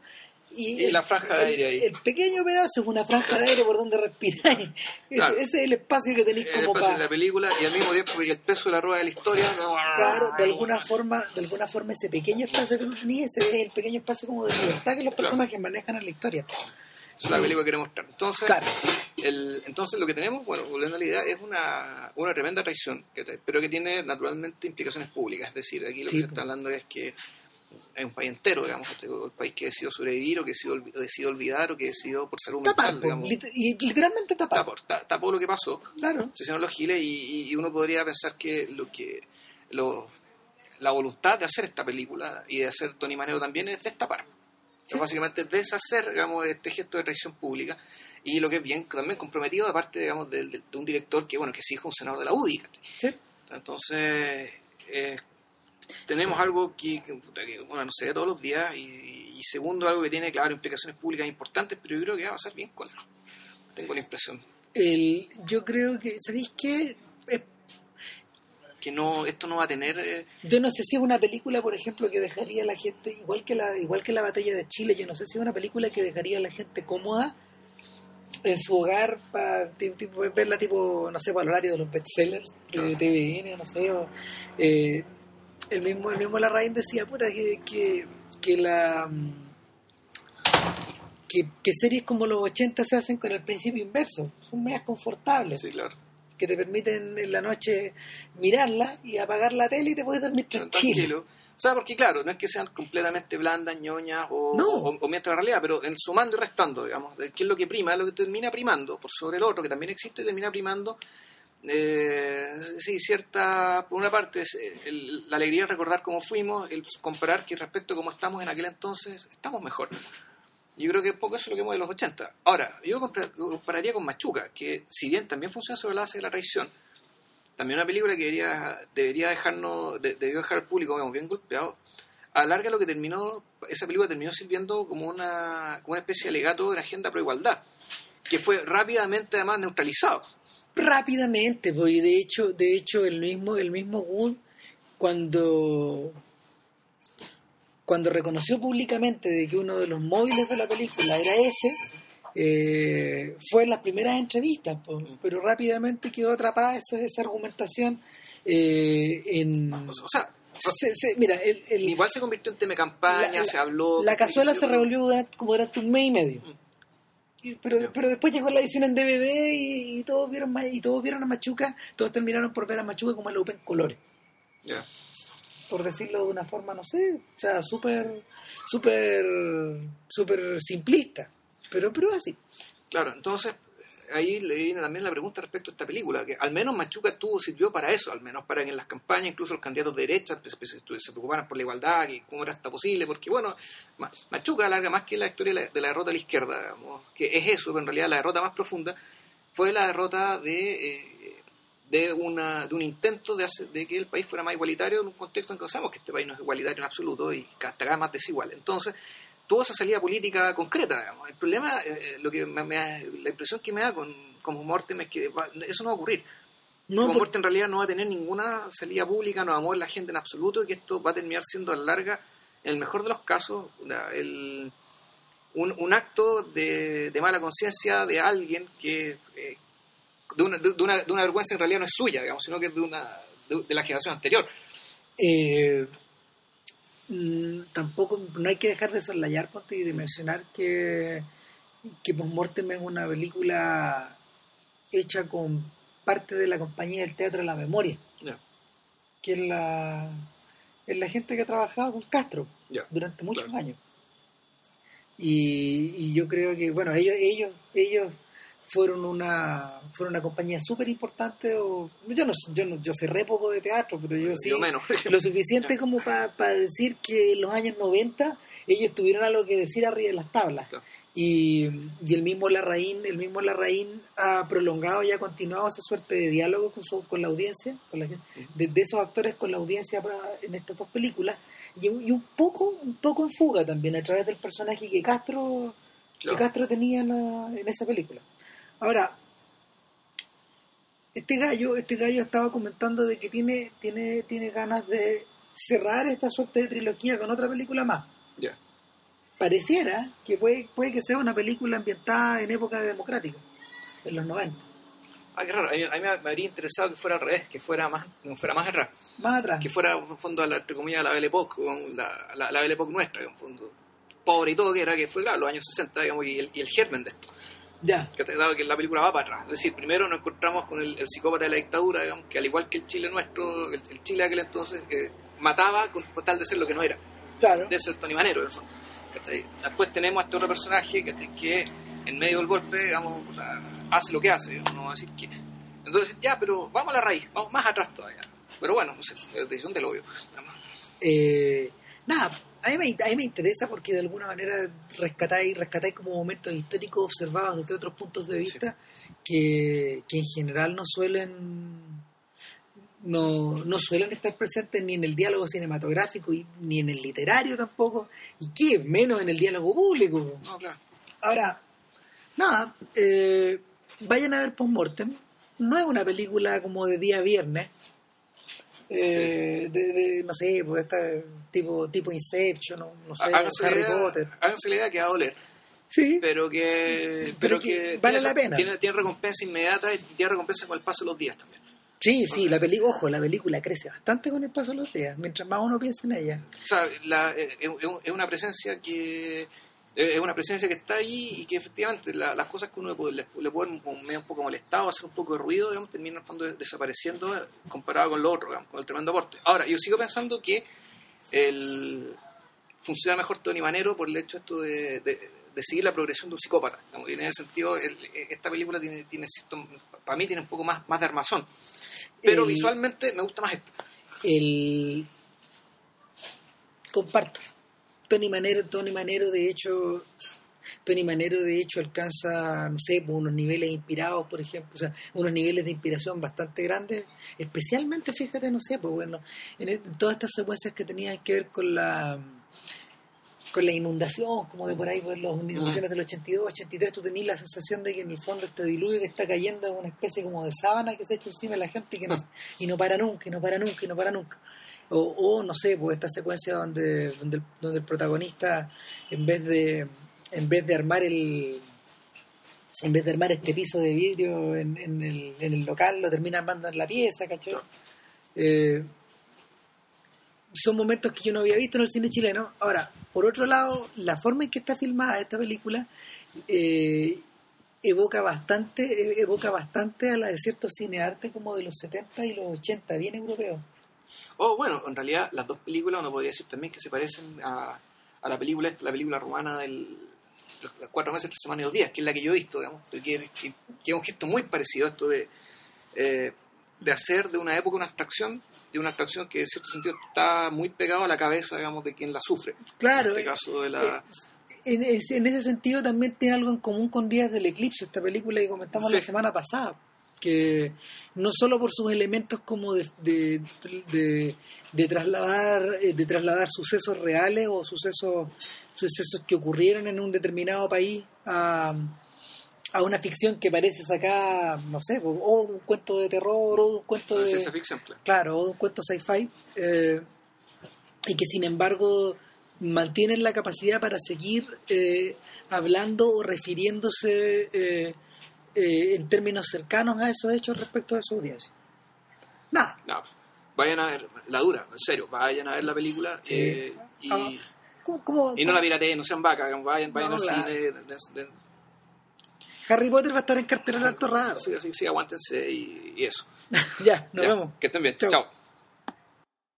Y, Y el- la franja de aire ahí. El pequeño pedazo es una franja de aire por donde respiráis. *laughs* Ese, Claro. ese es el espacio que tenéis como espacio para... la película y al mismo tiempo y el peso de la rueda de la historia. no- Claro, de alguna forma, de alguna forma ese pequeño espacio que tú tenías, ese es el pequeño espacio como de libertad que los Claro. personajes manejan en la historia. Es la película que quiere mostrar. Entonces, Claro. el, entonces lo que tenemos, bueno, volviendo a la idea, es una, una tremenda traición, pero que tiene naturalmente implicaciones públicas. Es decir, aquí lo Sí, que se está hablando es que hay un país entero, digamos, el país que decidió sobrevivir o que decidió, decidió olvidar o que decidió por salud Tapar, mental, digamos, lit- y literalmente tapar. tapó, ta- tapó lo que pasó. Claro. se hicieron los giles y, y uno podría pensar que lo que lo, la voluntad de hacer esta película y de hacer Tony Manero también es destapar. Sí. Es básicamente deshacer digamos, este gesto de traición pública y lo que es bien también comprometido de parte digamos, de, de- de un director que bueno que es hijo de un senador de la UDI. Sí. Entonces eh, tenemos algo que, bueno, no se ve todos los días y, y segundo algo que tiene claro implicaciones públicas importantes pero yo creo que va a pasar bien con tengo la impresión El, yo creo que, ¿sabéis qué? Es que no esto no va a tener eh, Yo no sé si es una película, por ejemplo, que dejaría a la gente, igual que la, igual que la batalla de Chile, yo no sé si es una película que dejaría a la gente cómoda en su hogar para verla tipo, no sé, para el horario de los bestsellers de. TVN, no sé, o, eh, el mismo, el mismo Larraín decía, puta, que, que, que la mm, que, que series como los 80 se hacen con el principio inverso, son medias confortables sí claro que te permiten en la noche mirarla y apagar la tele y te puedes dormir tranquilo. tranquilo. O sea, porque claro, no es que sean completamente blandas, ñoñas o, No. o, o mientras la realidad, pero en sumando y restando, digamos, qué es lo que prima, lo que termina primando por sobre el otro, que también existe, termina primando, eh, sí, cierta, por una parte, eh, el- la alegría de recordar cómo fuimos, el comparar que respecto a cómo estamos en aquel entonces, estamos mejor. Yo creo que poco eso es lo que hemos de los 80. Ahora, yo compar- compararía con Machuca, que si bien también funciona sobre la base de la traición, también una película que debería, debería dejarnos, de- debió dejar al público digamos, bien golpeado. A la larga lo que terminó, esa película terminó sirviendo como una, como una especie de alegato de la agenda pro igualdad, que fue rápidamente además neutralizado. Rápidamente, y de hecho, de hecho el mismo, el mismo Wood cuando cuando reconoció públicamente de que uno de los móviles de la película era ese, eh, fue en las primeras entrevistas, pues, pero rápidamente quedó atrapada esa, esa argumentación eh, en... O sea, se- se- mira, el, el- igual se convirtió en tema de campaña, La- se habló... la cazuela se revolvió durante- como durante un mes y medio. Mm. Pero, pero después llegó la edición en DVD y, y todos vieron y todos vieron a Machuca, todos terminaron por ver a Machuca como el Open Colores, Ya. por decirlo de una forma, no sé, o sea, súper, súper, súper simplista, pero, pero así. Claro, entonces ahí le viene también la pregunta respecto a esta película, que al menos Machuca tuvo, sirvió para eso, al menos para que en las campañas incluso los candidatos de derecha se, preocuparan por la igualdad, que cómo era hasta posible, porque bueno, Ma- Machuca alarga más que la historia de la, de la derrota de la izquierda, digamos, que es eso, pero en realidad la derrota más profunda fue la derrota de... eh, de, una, de un intento de, hacer, de que el país fuera más igualitario en un contexto en que sabemos que este país no es igualitario en absoluto y cada vez más desigual. Entonces, tuvo esa salida política concreta. Digamos. El problema, eh, lo que me, me la impresión que me da con, con Mortem es que va- eso no va a ocurrir. No, Como por- Mortem en realidad no va a tener ninguna salida pública, no va a mover la gente en absoluto y que esto va a terminar siendo a la larga, en el mejor de los casos, el- un, un acto de, de mala conciencia de alguien que eh, de, una, de, una, de una vergüenza en realidad no es suya, digamos, sino que es de, una, de, de la generación anterior. eh, tampoco, no hay que dejar de soslayar y de mencionar que, que Postmortem es una película hecha con parte de la compañía del Teatro de la Memoria, que es la, es la gente que ha trabajado con Castro durante muchos Claro. años. Y, y yo creo que, bueno, ellos ellos ellos fueron una fueron una compañía súper importante. o Yo no yo no, yo sé re poco de teatro, pero yo sí Yo menos. *laughs* lo suficiente como para decir que en los años 90 ellos tuvieron algo que decir arriba de las tablas. Claro. Y, y el mismo Larraín, el mismo Larraín ha prolongado y ha continuado esa suerte de diálogo con, su- con la audiencia, con la de, de esos actores con la audiencia para- en estas dos películas, y, un- y un poco, un poco en fuga también a través del personaje que Castro, Claro. que Castro tenía en, la- en esa película. Ahora, este gallo, este gallo estaba comentando de que tiene, tiene, tiene ganas de cerrar esta suerte de trilogía con otra película más. Ya. Pareciera que puede, puede que sea una película ambientada en época democrática, en los 90. Ah, qué raro. A mí, a mí me habría interesado que fuera al revés, que fuera más, no fuera más atrás. Más atrás. Que fuera, en fondo, a la, entre comillas, la Belle Époque, la, la, la Belle Époque nuestra, en fondo. Pobre y todo, que era que fue, claro, los años 60, digamos, y el, y el germen de esto. Ya, que dado que la película va para atrás. Es decir, primero nos encontramos con el, el psicópata de la dictadura, digamos, que al igual que el Chile nuestro, el, el Chile de aquel entonces, eh, mataba con, con tal de ser lo que no era, claro. de ser Tony Manero, en el fondo. ¿cachai? Después tenemos a este otro personaje ¿cachai? que en medio del golpe, digamos, hace lo que hace, digamos, no va a decir que... Entonces, ya, pero vamos a la raíz, vamos más atrás todavía. Pero bueno, no sé, es decisión del obvio. Eh, nada, a mí, me, a mí me interesa porque de alguna manera rescatáis, rescatáis como momentos históricos observados desde otros puntos de vista que, que en general no suelen no, no suelen estar presentes ni en el diálogo cinematográfico y, ni en el literario tampoco y que menos en el diálogo público No, claro. Ahora, nada, eh, vayan a ver Postmortem. No es una película como de día viernes. Eh, de, de, no sé, pues esta, tipo, tipo Inception, no, no sé, háganse, Harry idea, Potter. háganse la idea que va a doler. Sí, pero que Pero pero, que que, vale tiene, la pena. tiene, tiene recompensa inmediata y tiene recompensa con el paso de los días también sí, sí, la película, ojo, la película crece bastante con el paso de los días, mientras más uno piensa en ella. o sea la, eh, es, una presencia que es una presencia que está ahí y que efectivamente la- las cosas que uno le, puede- le, pueden un poco molestado hacer un poco de ruido digamos terminan en el fondo de- desapareciendo eh, comparado con lo otro digamos, con el tremendo aporte ahora yo sigo pensando que el funciona mejor Tony Manero por el hecho esto de, de- de seguir la progresión de un psicópata. digamos, y en ese sentido, el- esta película tiene, tiene cierto- para mí tiene un poco más, más de armazón. Pero El- visualmente me gusta más esta. el comparto Tony Manero Tony Manero de hecho Tony Manero de hecho alcanza no sé pues, unos niveles inspirados por ejemplo o sea unos niveles de inspiración bastante grandes especialmente fíjate no sé pues bueno en, en todas estas secuencias que tenían que ver con la con la inundación, como de por ahí, pues, las inundaciones del 82, 83, tú tenías la sensación de que en el fondo este diluvio que está cayendo es una especie como de sábana que se echa encima de la gente y, que no, y no para nunca, y no para nunca, y no para nunca. O, o no sé, pues esta secuencia donde, donde, el, donde el protagonista, en vez de en vez de armar el en vez de armar este piso de vidrio en, en, el, en el local, lo termina armando en la pieza, ¿cachai? Eh, son momentos que yo no había visto en el cine chileno. Ahora, por otro lado, la forma en que está filmada esta película eh, evoca bastante eh, evoca bastante a la de ciertos cinearte como de los 70 y los 80, bien europeo. Oh, bueno, en realidad las dos películas uno podría decir también que se parecen a, a la película esta, la película rumana del los, los cuatro meses, tres semanas y dos días, que es la que yo he visto, digamos, que, que, que es un gesto muy parecido a esto de, eh, de hacer de una época una abstracción, de una abstracción que en cierto sentido está muy pegado a la cabeza, digamos, de quien la sufre. Claro, En este eh, caso de la... en, ese- en ese sentido también tiene algo en común con Días del Eclipse, esta película que comentamos la semana pasada, que no solo por sus elementos como de, de, de- de trasladar eh, de trasladar sucesos reales o sucesos sucesos que ocurrieron en un determinado país a, a una ficción que parece sacada, no sé, o o un cuento de terror o un cuento de de, ciencia ficción, claro. claro, o un cuento sci-fi, eh, y que sin embargo mantienen la capacidad para seguir eh, hablando o refiriéndose eh, eh, en términos cercanos a esos hechos respecto de su audiencia. Nada, No, vayan a ver, la dura, en serio, vayan a ver la película Sí. eh, y, Ah, ¿cómo, cómo- y no la pirateen, no sean vacas, vayan, vayan No, al claro. cine. de- de- de- Harry Potter va a estar en cartelera alto rato. Así, así, sí, aguántense y, y eso. *laughs* ya, nos Ya, vemos. Que estén bien. Chao.